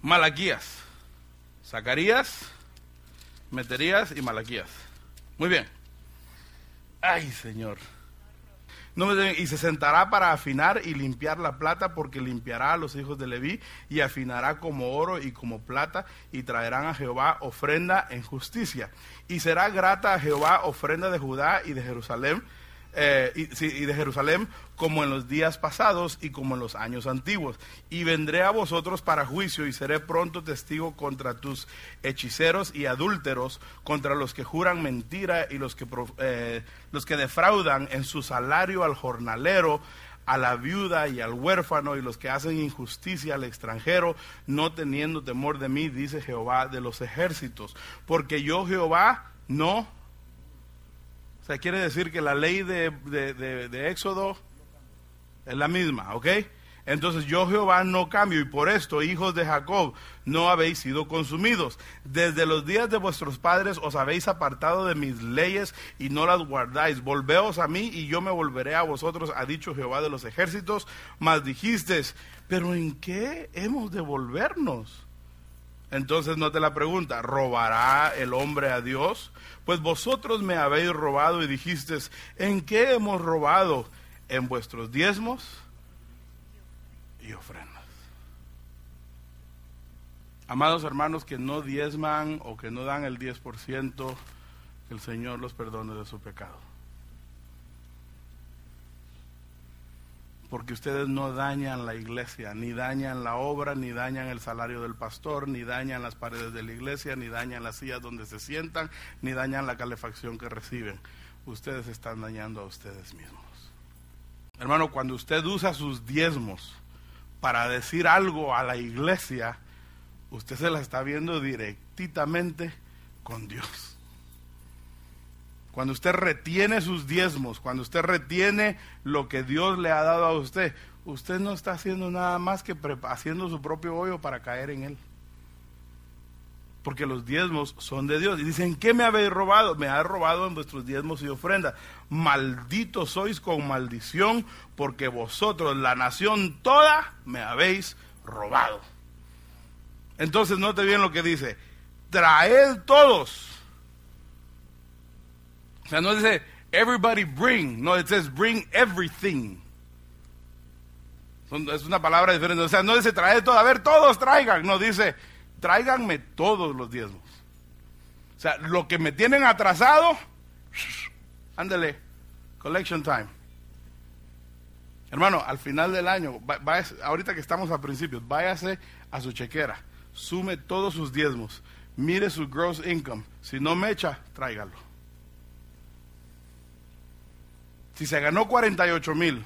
Malaquías. Zacarías, Meterías y Malaquías. Muy bien. Ay, Señor y se sentará para afinar y limpiar la plata, porque limpiará a los hijos de Leví y afinará como oro y como plata, y traerán a Jehová ofrenda en justicia. Y será grata a Jehová ofrenda de Judá y de Jerusalén, eh, y, de Jerusalén como en los días pasados y como en los años antiguos. Y vendré a vosotros para juicio y seré pronto testigo contra tus hechiceros y adúlteros, contra los que juran mentira y los que, eh, los que defraudan en su salario al jornalero, a la viuda y al huérfano y los que hacen injusticia al extranjero, no teniendo temor de mí, dice Jehová de los ejércitos. Porque yo Jehová no sea, quiere decir que la ley de, Éxodo es la misma, ¿ok? Entonces yo Jehová no cambio y por esto, hijos de Jacob, no habéis sido consumidos. Desde los días de vuestros padres os habéis apartado de mis leyes y no las guardáis. Volveos a mí y yo me volveré a vosotros, ha dicho Jehová de los ejércitos. Mas dijisteis, pero ¿en qué hemos de volvernos? Entonces no te la pregunta, ¿robará el hombre a Dios? Pues vosotros me habéis robado y dijisteis, ¿en qué hemos robado? ¿En vuestros diezmos? y ofrendas. Amados hermanos que no diezman o que no dan el 10%, que el Señor los perdone de su pecado. Porque ustedes no dañan la iglesia, ni dañan la obra, ni dañan el salario del pastor, ni dañan las paredes de la iglesia, ni dañan las sillas donde se sientan, ni dañan la calefacción que reciben. Ustedes están dañando a ustedes mismos. Hermano, cuando usted usa sus diezmos, para decir algo a la iglesia, usted se la está viendo directamente con Dios. Cuando usted retiene sus diezmos, cuando usted retiene lo que Dios le ha dado a usted, usted no está haciendo nada más que haciendo su propio hoyo para caer en él porque los diezmos son de Dios. Y dicen, ¿qué me habéis robado? Me habéis robado en vuestros diezmos y ofrendas. Malditos sois con maldición, porque vosotros, la nación toda, me habéis robado. Entonces, note bien lo que dice, traed todos. O sea, no dice, everybody bring, no, it says bring everything. Es una palabra diferente. O sea, no dice traed todo, a ver, todos traigan. No, dice tráiganme todos los diezmos. O sea, lo que me tienen atrasado, ándele, collection time. Hermano, al final del año, ahorita que estamos a principios, váyase a su chequera, sume todos sus diezmos, mire su gross income. Si no me echa, tráigalo. Si se ganó 48 mil,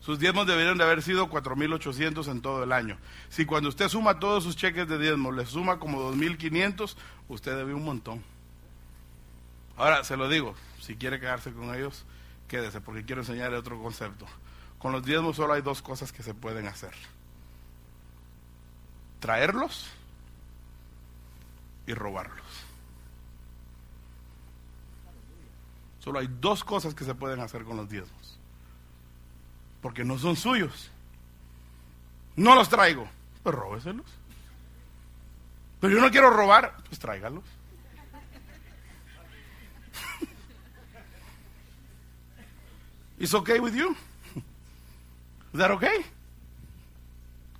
sus diezmos deberían de haber sido 4.800 en todo el año. Si cuando usted suma todos sus cheques de diezmos, le suma como 2.500, usted debe un montón. Ahora, se lo digo, si quiere quedarse con ellos, quédese, porque quiero enseñarle otro concepto. Con los diezmos solo hay dos cosas que se pueden hacer. Traerlos y robarlos. Solo hay dos cosas que se pueden hacer con los diezmos porque no son suyos. No los traigo, pues róbeselos. Pero yo no quiero robar, pues tráigalos. ¿Es okay with you? ¿Es that okay?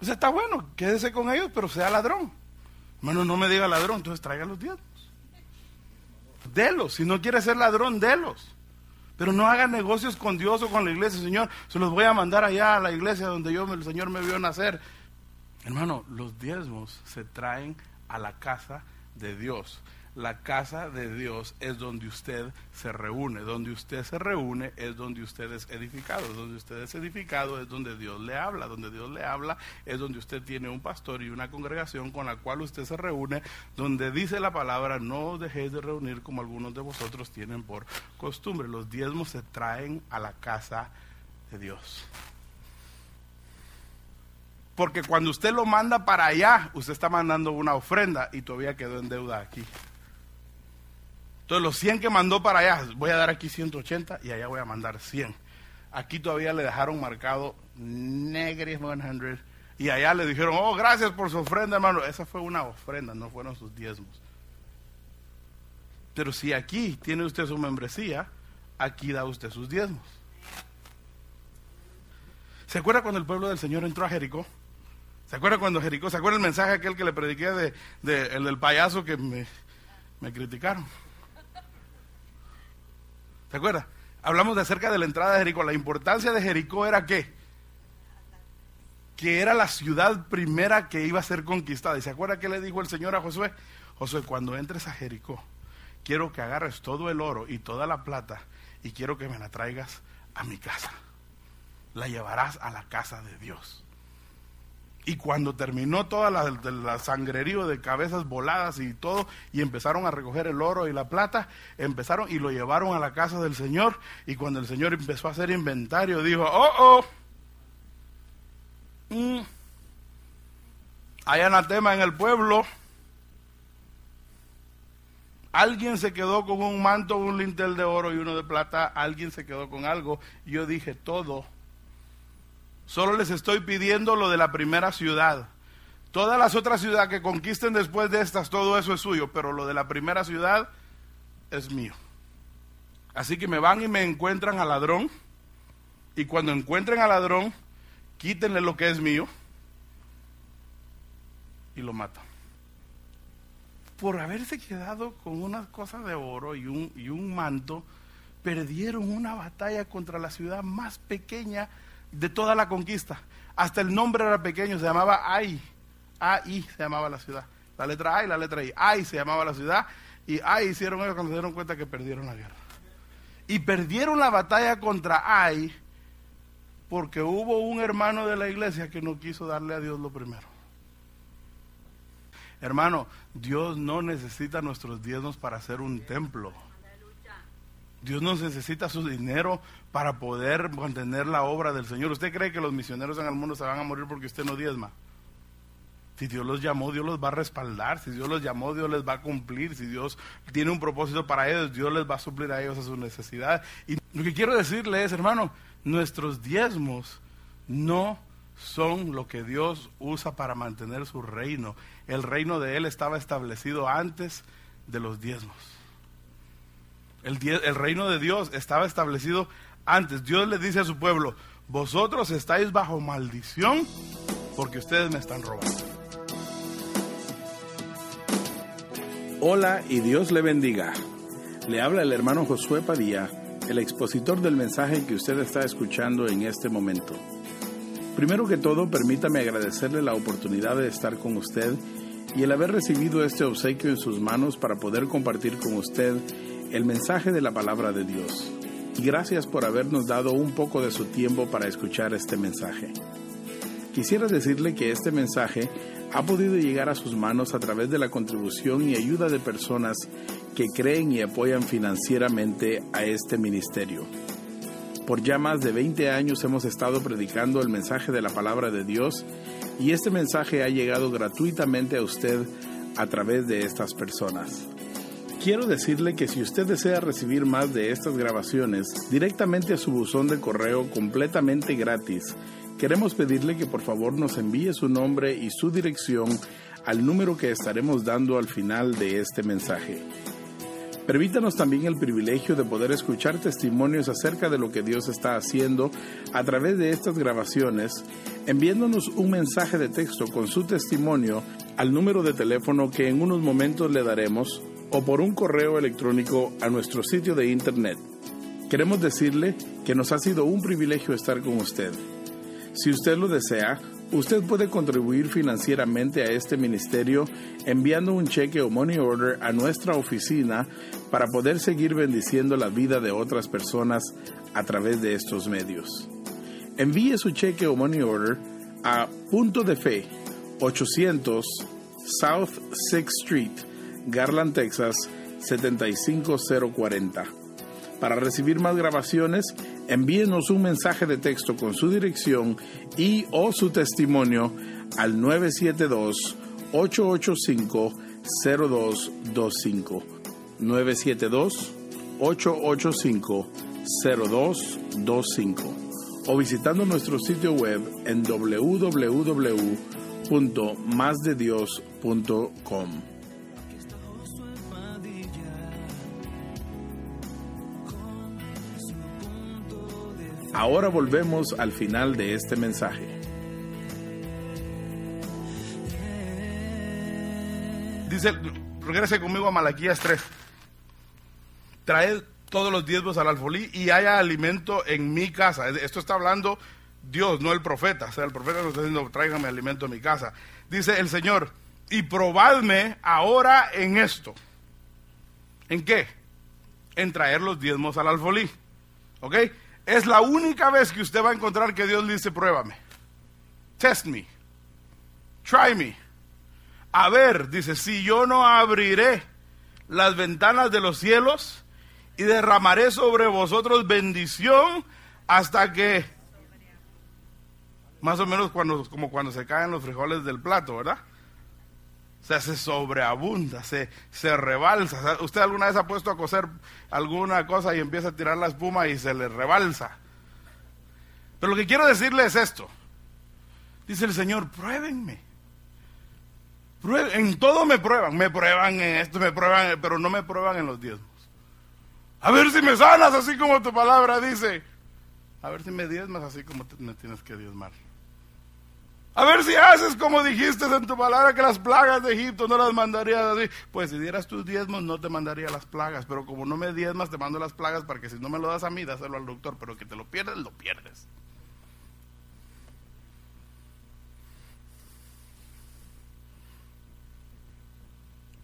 O sea, está bueno, quédese con ellos, pero sea ladrón. Hermano, no me diga ladrón, entonces traiga los diezmos. Delos, si no quiere ser ladrón, delos. Pero no hagan negocios con Dios o con la iglesia, Señor. Se los voy a mandar allá a la iglesia donde yo, el Señor me vio nacer. Hermano, los diezmos se traen a la casa de Dios la casa de Dios es donde usted se reúne. Donde usted se reúne es donde usted es edificado. Donde usted es edificado es donde Dios le habla. Donde Dios le habla es donde usted tiene un pastor y una congregación con la cual usted se reúne. Donde dice la palabra, no dejéis de reunir como algunos de vosotros tienen por costumbre. Los diezmos se traen a la casa de Dios. Porque cuando usted lo manda para allá, usted está mandando una ofrenda y todavía quedó en deuda aquí. Entonces los 100 que mandó para allá, voy a dar aquí 180 y allá voy a mandar 100. Aquí todavía le dejaron marcado negative 100 y allá le dijeron, oh, gracias por su ofrenda, hermano. Esa fue una ofrenda, no fueron sus diezmos. Pero si aquí tiene usted su membresía, aquí da usted sus diezmos. ¿Se acuerda cuando el pueblo del Señor entró a Jericó? ¿Se acuerda cuando Jericó? ¿Se acuerda el mensaje aquel que le prediqué de, el del payaso que me, me criticaron? ¿Se acuerda? Hablamos de acerca de la entrada de Jericó. La importancia de Jericó era qué? Que era la ciudad primera que iba a ser conquistada. ¿Y se acuerda qué le dijo el Señor a Josué? Josué, cuando entres a Jericó, quiero que agarres todo el oro y toda la plata y quiero que me la traigas a mi casa. La llevarás a la casa de Dios. Y cuando terminó toda la, sangrerío de cabezas voladas y todo, y empezaron a recoger el oro y la plata, empezaron y lo llevaron a la casa del Señor. Y cuando el Señor empezó a hacer inventario, dijo, oh, oh, Mm. Hay anatema en el pueblo. Alguien se quedó con un manto, un lintel de oro y uno de plata. Alguien se quedó con algo. Yo dije todo. Solo les estoy pidiendo lo de la primera ciudad. Todas las otras ciudades que conquisten después de estas, todo eso es suyo, pero lo de la primera ciudad es mío. Así que me van y me encuentran al ladrón. Y cuando encuentren al ladrón, quítenle lo que es mío y lo matan. Por haberse quedado con unas cosas de oro y un, y un manto, perdieron una batalla contra la ciudad más pequeña de toda la conquista. Hasta el nombre era pequeño, se llamaba Ai. Ai se llamaba la ciudad. La letra A y la letra I. Ai se llamaba la ciudad. Y Ai hicieron eso cuando se dieron cuenta que perdieron la guerra. Y perdieron la batalla contra Ai porque hubo un hermano de la iglesia que no quiso darle a Dios lo primero. Hermano, Dios no necesita nuestros diezmos para hacer un templo. Dios no necesita su dinero para poder mantener la obra del Señor. ¿Usted cree que los misioneros en el mundo se van a morir porque usted no diezma? Si Dios los llamó, Dios los va a respaldar. Si Dios los llamó, Dios les va a cumplir. Si Dios tiene un propósito para ellos, Dios les va a suplir a ellos a sus necesidades. Y lo que quiero decirle es, hermano, nuestros diezmos no son lo que Dios usa para mantener su reino. El reino de Él estaba establecido antes de los diezmos. El, reino de Dios estaba establecido antes. Dios le dice a su pueblo, vosotros estáis bajo maldición porque ustedes me están robando. Hola y Dios le bendiga. Le habla el hermano Josué Padilla, el expositor del mensaje que usted está escuchando en este momento. Primero que todo, permítame agradecerle la oportunidad de estar con usted y el haber recibido este obsequio en sus manos para poder compartir con usted el mensaje de la palabra de Dios. Gracias por habernos dado un poco de su tiempo para escuchar este mensaje. Quisiera decirle que este mensaje ha podido llegar a sus manos a través de la contribución y ayuda de personas que creen y apoyan financieramente a este ministerio. Por ya más de 20 años hemos estado predicando el mensaje de la palabra de Dios y este mensaje ha llegado gratuitamente a usted a través de estas personas. Quiero decirle que si usted desea recibir más de estas grabaciones directamente a su buzón de correo completamente gratis, queremos pedirle que por favor nos envíe su nombre y su dirección al número que estaremos dando al final de este mensaje. Permítanos también el privilegio de poder escuchar testimonios acerca de lo que Dios está haciendo a través de estas grabaciones, enviándonos un mensaje de texto con su testimonio al número de teléfono que en unos momentos le daremos o por un correo electrónico a nuestro sitio de internet. Queremos decirle que nos ha sido un privilegio estar con usted. Si usted lo desea, Usted puede contribuir financieramente a este ministerio enviando un cheque o money order a nuestra oficina para poder seguir bendiciendo la vida de otras personas a través de estos medios. Envíe su cheque o money order a Punto de Fe 800 South 6th Street, Garland, Texas 75040. Para recibir más grabaciones, envíenos un mensaje de texto con su dirección y o su testimonio al 972-885-0225. 972-885-0225. O visitando nuestro sitio web en www.masdedios.com. Ahora volvemos al final de este mensaje. Dice, regrese conmigo a Malaquías 3. Trae todos los diezmos al alfolí y haya alimento en mi casa. Esto está hablando Dios, no el profeta. O sea, el profeta no está diciendo, tráigame alimento en mi casa. Dice el Señor, y probadme ahora en esto. ¿En qué? En traer los diezmos al alfolí. ¿Ok? Es la única vez que usted va a encontrar que Dios le dice, pruébame. Test me. Try me. A ver, dice, si yo no abriré las ventanas de los cielos y derramaré sobre vosotros bendición hasta que Más o menos cuando, como cuando se caen los frijoles del plato, ¿verdad? O sea, se sobreabunda, se, se rebalsa. ¿Usted alguna vez ha puesto a cocer alguna cosa y empieza a tirar la espuma y se le rebalsa? Pero lo que quiero decirle es esto. Dice el Señor, pruébenme. en todo me prueban. Me prueban en esto, me prueban, pero no me prueban en los diezmos. A ver si me sanas así como tu palabra dice. A ver si me diezmas así como me tienes que diezmar. A ver si haces como dijiste en tu palabra que las plagas de Egipto no las mandarías así. Pues si dieras tus diezmos no te mandaría las plagas, pero como no me diezmas te mando las plagas para que si no me lo das a mí, dáselo al doctor, pero que te lo pierdes, lo pierdes.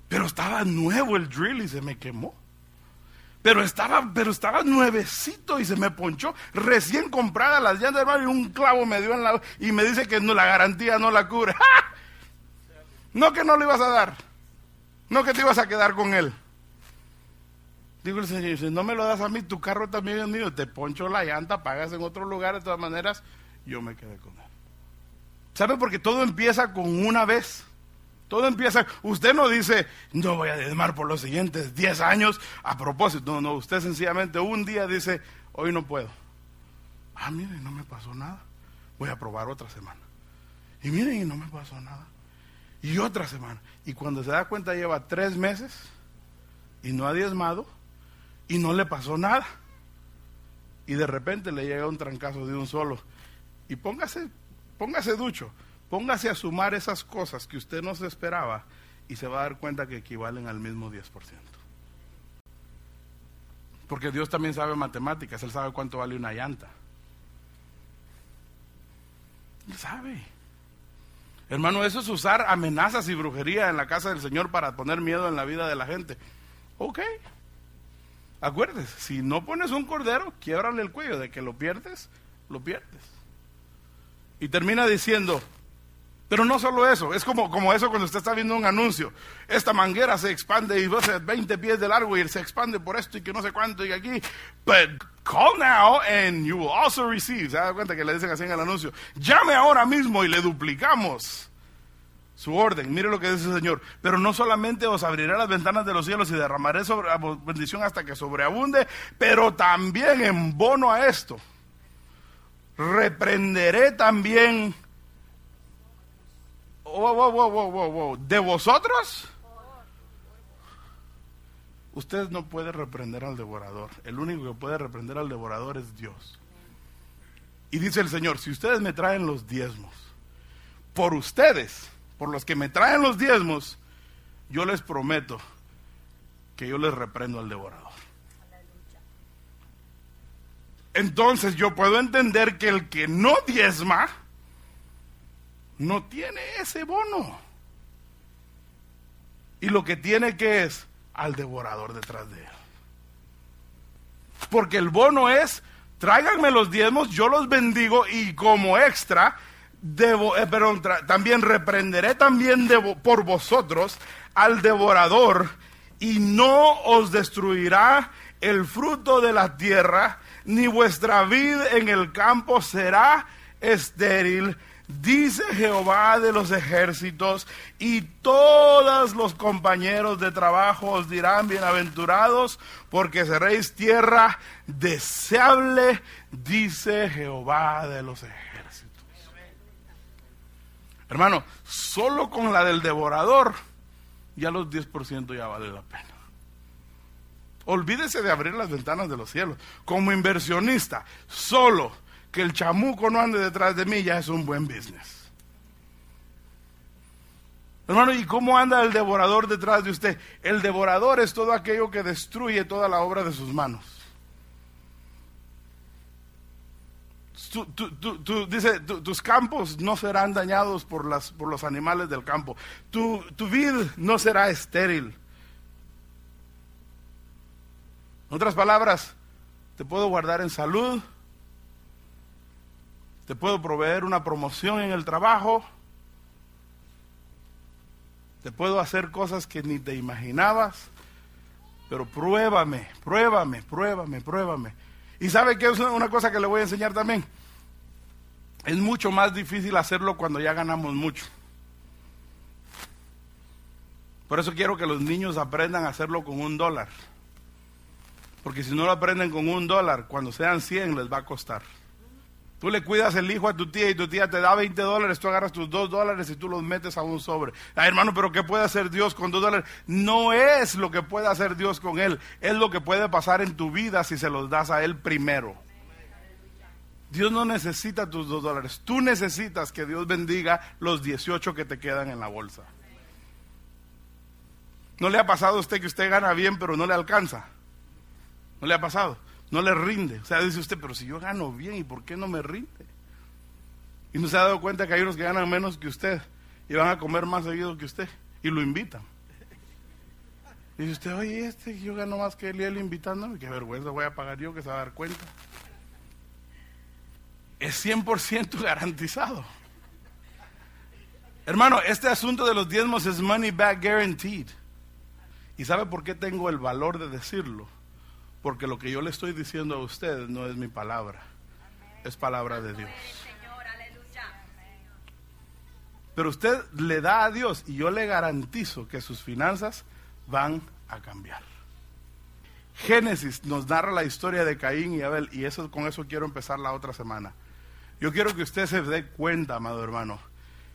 Pero estaba nuevo el drill y se me quemó. Pero estaba, pero estaba nuevecito y se me ponchó. Recién comprada las llantas, hermano, y un clavo me dio en la... Y me dice que no, la garantía no la cubre. No que no le ibas a dar. No que te ibas a quedar con él. Digo el Señor, si no me lo das a mí, tu carro también es mío. Te poncho la llanta, pagas en otro lugar. De todas maneras, yo me quedé con él. ¿Sabe? Porque todo empieza con una vez. Todo empieza, usted no dice, no voy a diezmar por los siguientes 10 años a propósito. No, no, usted sencillamente un día dice, hoy no puedo. Ah, miren, no me pasó nada. Voy a probar otra semana. Y miren, y no me pasó nada. Y otra semana. Y cuando se da cuenta lleva tres meses y no ha diezmado y no le pasó nada. Y de repente le llega un trancazo de un solo. Y póngase, póngase ducho. Póngase a sumar esas cosas que usted no se esperaba y se va a dar cuenta que equivalen al mismo 10%. Porque Dios también sabe matemáticas, Él sabe cuánto vale una llanta. Él sabe. Hermano, eso es usar amenazas y brujería en la casa del Señor para poner miedo en la vida de la gente. Ok. Acuérdese, si no pones un cordero, quiebrale el cuello. De que lo pierdes, lo pierdes. Y termina diciendo, pero no solo eso, es como, como eso cuando usted está viendo un anuncio. Esta manguera se expande y va a ser 20 pies de largo y se expande por esto y que no sé cuánto y aquí. But call now and you will also receive. ¿Se da cuenta que le dicen así en el anuncio? Llame ahora mismo y le duplicamos su orden. Mire lo que dice el Señor. Pero no solamente os abriré las ventanas de los cielos y derramaré sobre, bendición hasta que sobreabunde, pero también en bono a esto, reprenderé también ¿De vosotros? Usted no puede reprender al devorador. El único que puede reprender al devorador es Dios. Y dice el Señor, si ustedes me traen los diezmos, por ustedes, por los que me traen los diezmos, yo les prometo que yo les reprendo al devorador. Entonces yo puedo entender que el que no diezma, no tiene ese bono. Y lo que tiene que es al devorador detrás de él. Porque el bono es, tráiganme los diezmos, yo los bendigo y como extra, debo, eh, también reprenderé también por vosotros al devorador y no os destruirá el fruto de la tierra, ni vuestra vid en el campo será estéril dice Jehová de los ejércitos, y todos los compañeros de trabajo os dirán bienaventurados, porque seréis tierra deseable, dice Jehová de los ejércitos. Hermano, solo con la del devorador, ya los 10% ya vale la pena. Olvídese de abrir las ventanas de los cielos. Como inversionista, solo que el chamuco no ande detrás de mí ya es un buen business. Hermano, ¿y cómo anda el devorador detrás de usted? El devorador es todo aquello que destruye toda la obra de sus manos. dice, tus campos no serán dañados por, las, por los animales del campo. Tu, tu vid no será estéril. En otras palabras, te puedo guardar en salud, te puedo proveer una promoción en el trabajo, te puedo hacer cosas que ni te imaginabas, pero pruébame, pruébame, pruébame, pruébame. ¿Y sabe qué es una cosa que le voy a enseñar también? Es mucho más difícil hacerlo cuando ya ganamos mucho. Por eso quiero que los niños aprendan a hacerlo con un dólar. Porque si no lo aprenden con un dólar, cuando sean 100 les va a costar. Tú le cuidas el hijo a tu tía y tu tía te da 20 dólares, tú agarras tus 2 dólares y tú los metes a un sobre. Ay, hermano, pero ¿qué puede hacer Dios con 2 dólares? No es lo que puede hacer Dios con él, es lo que puede pasar en tu vida si se los das a él primero. Dios no necesita tus 2 dólares, tú necesitas que Dios bendiga los 18 que te quedan en la bolsa. ¿No le ha pasado a usted que usted gana bien pero no le alcanza? ¿No le ha pasado? No le rinde. O sea, dice usted, pero si yo gano bien, ¿y por qué no me rinde? Y no se ha dado cuenta que hay unos que ganan menos que usted y van a comer más seguido que usted y lo invitan. Y dice usted, oye, este, yo gano más que él y él invitándome, qué vergüenza voy a pagar yo que se va a dar cuenta. Es 100% garantizado. Hermano, este asunto de los diezmos es money back guaranteed. ¿Y sabe por qué tengo el valor de decirlo? Porque lo que yo le estoy diciendo a usted no es mi palabra, es palabra de Dios. Pero usted le da a Dios y yo le garantizo que sus finanzas van a cambiar. Génesis nos narra la historia de Caín y Abel y eso con eso quiero empezar la otra semana. Yo quiero que usted se dé cuenta, amado hermano,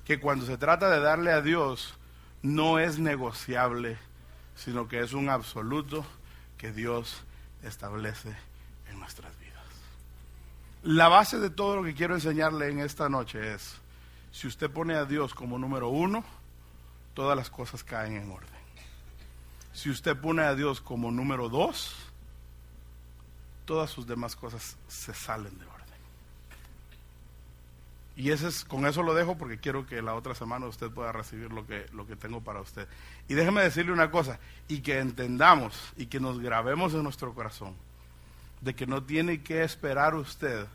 que cuando se trata de darle a Dios no es negociable, sino que es un absoluto que Dios establece en nuestras vidas. La base de todo lo que quiero enseñarle en esta noche es, si usted pone a Dios como número uno, todas las cosas caen en orden. Si usted pone a Dios como número dos, todas sus demás cosas se salen de. Y ese es, con eso lo dejo porque quiero que la otra semana usted pueda recibir lo que, lo que tengo para usted. Y déjeme decirle una cosa, y que entendamos y que nos grabemos en nuestro corazón, de que no tiene que esperar usted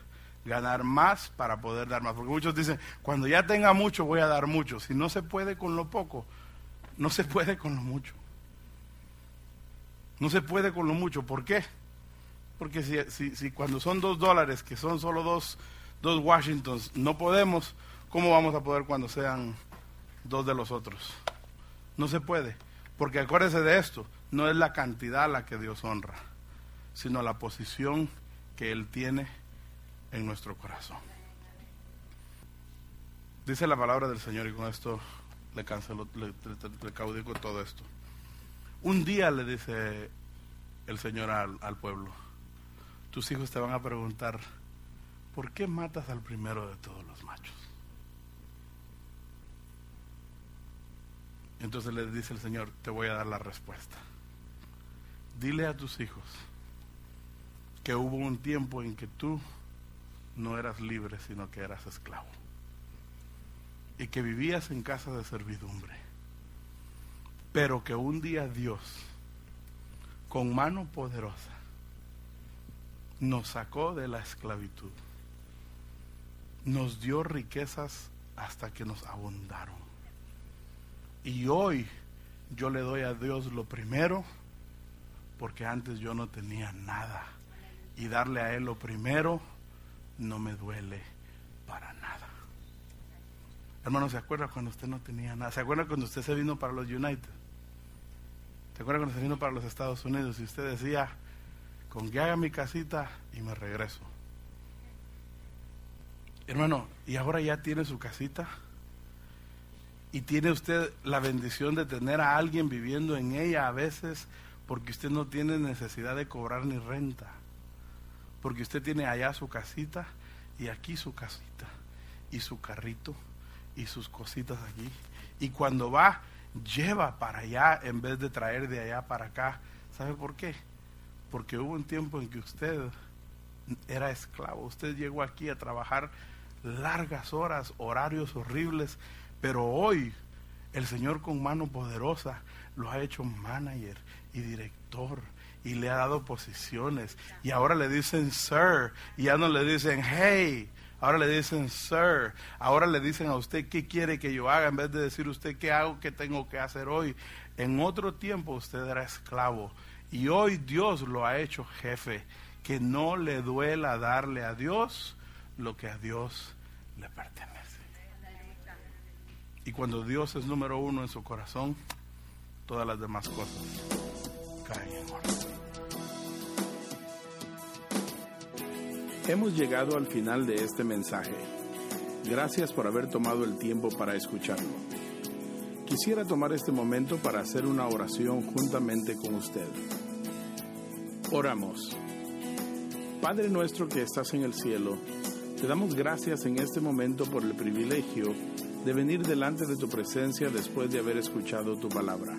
ganar más para poder dar más. Porque muchos dicen, cuando ya tenga mucho voy a dar mucho. Si no se puede con lo poco, no se puede con lo mucho. No se puede con lo mucho. ¿Por qué? Porque si, si, si cuando son dos dólares, que son solo dos dos Washingtons no podemos, ¿cómo vamos a poder cuando sean dos de los otros? No se puede, porque acuérdese de esto, no es la cantidad la que Dios honra, sino la posición que Él tiene en nuestro corazón. Dice la palabra del Señor y con esto le cancelo, le, caudico todo esto. Un día le dice el Señor al, al pueblo, tus hijos te van a preguntar, ¿por qué matas al primero de todos los machos? Entonces le dice el Señor, te voy a dar la respuesta. Dile a tus hijos que hubo un tiempo en que tú no eras libre, sino que eras esclavo. Y que vivías en casa de servidumbre. Pero que un día Dios, con mano poderosa, nos sacó de la esclavitud nos dio riquezas hasta que nos abundaron. Y hoy yo le doy a Dios lo primero porque antes yo no tenía nada. Y darle a Él lo primero no me duele para nada. Hermano, ¿se acuerda cuando usted no tenía nada? ¿Se acuerda cuando usted se vino para los United? ¿Se acuerda cuando se vino para los Estados Unidos y usted decía, con que haga mi casita y me regreso? Hermano, y ahora ya tiene su casita. Y tiene usted la bendición de tener a alguien viviendo en ella a veces porque usted no tiene necesidad de cobrar ni renta. Porque usted tiene allá su casita y aquí su casita y su carrito y sus cositas aquí. Y cuando va, lleva para allá en vez de traer de allá para acá. ¿Sabe por qué? Porque hubo un tiempo en que usted era esclavo. Usted llegó aquí a trabajar largas horas, horarios horribles, pero hoy el Señor con mano poderosa lo ha hecho manager y director y le ha dado posiciones. Y ahora le dicen sir y ya no le dicen hey, ahora le dicen sir, ahora le dicen a usted qué quiere que yo haga en vez de decir usted qué hago, qué tengo que hacer hoy. En otro tiempo usted era esclavo. Y hoy Dios lo ha hecho jefe, que no le duela darle a Dios lo que a Dios le pertenece. Y cuando Dios es número uno en su corazón, todas las demás cosas caen en orden. Hemos llegado al final de este mensaje. Gracias por haber tomado el tiempo para escucharlo. Quisiera tomar este momento para hacer una oración juntamente con usted. Oramos. Padre nuestro que estás en el cielo, te damos gracias en este momento por el privilegio de venir delante de tu presencia después de haber escuchado tu palabra.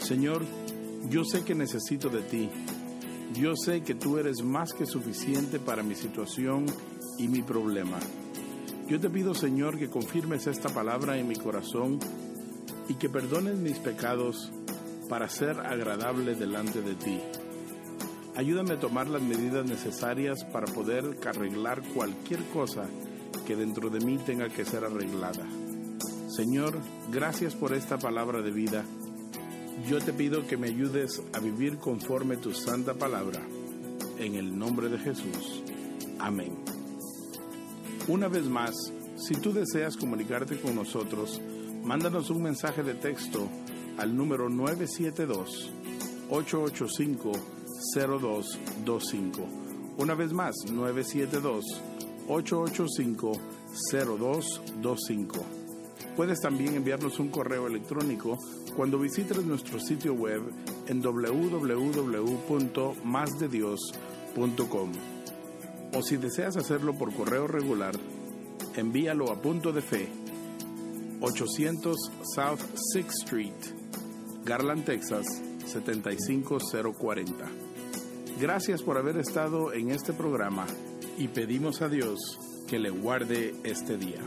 Señor, yo sé que necesito de ti. Yo sé que tú eres más que suficiente para mi situación y mi problema. Yo te pido, Señor, que confirmes esta palabra en mi corazón y que perdones mis pecados para ser agradable delante de ti. Ayúdame a tomar las medidas necesarias para poder arreglar cualquier cosa que dentro de mí tenga que ser arreglada. Señor, gracias por esta palabra de vida. Yo te pido que me ayudes a vivir conforme tu santa palabra. En el nombre de Jesús. Amén. Una vez más, si tú deseas comunicarte con nosotros, mándanos un mensaje de texto al número 972 885 0225. Una vez más, 972-885-0225. Puedes también enviarnos un correo electrónico cuando visites nuestro sitio web en www.masdedios.com. O si deseas hacerlo por correo regular, envíalo a punto de fe 800 South 6th Street, Garland, Texas 75040. Gracias por haber estado en este programa y pedimos a Dios que le guarde este día.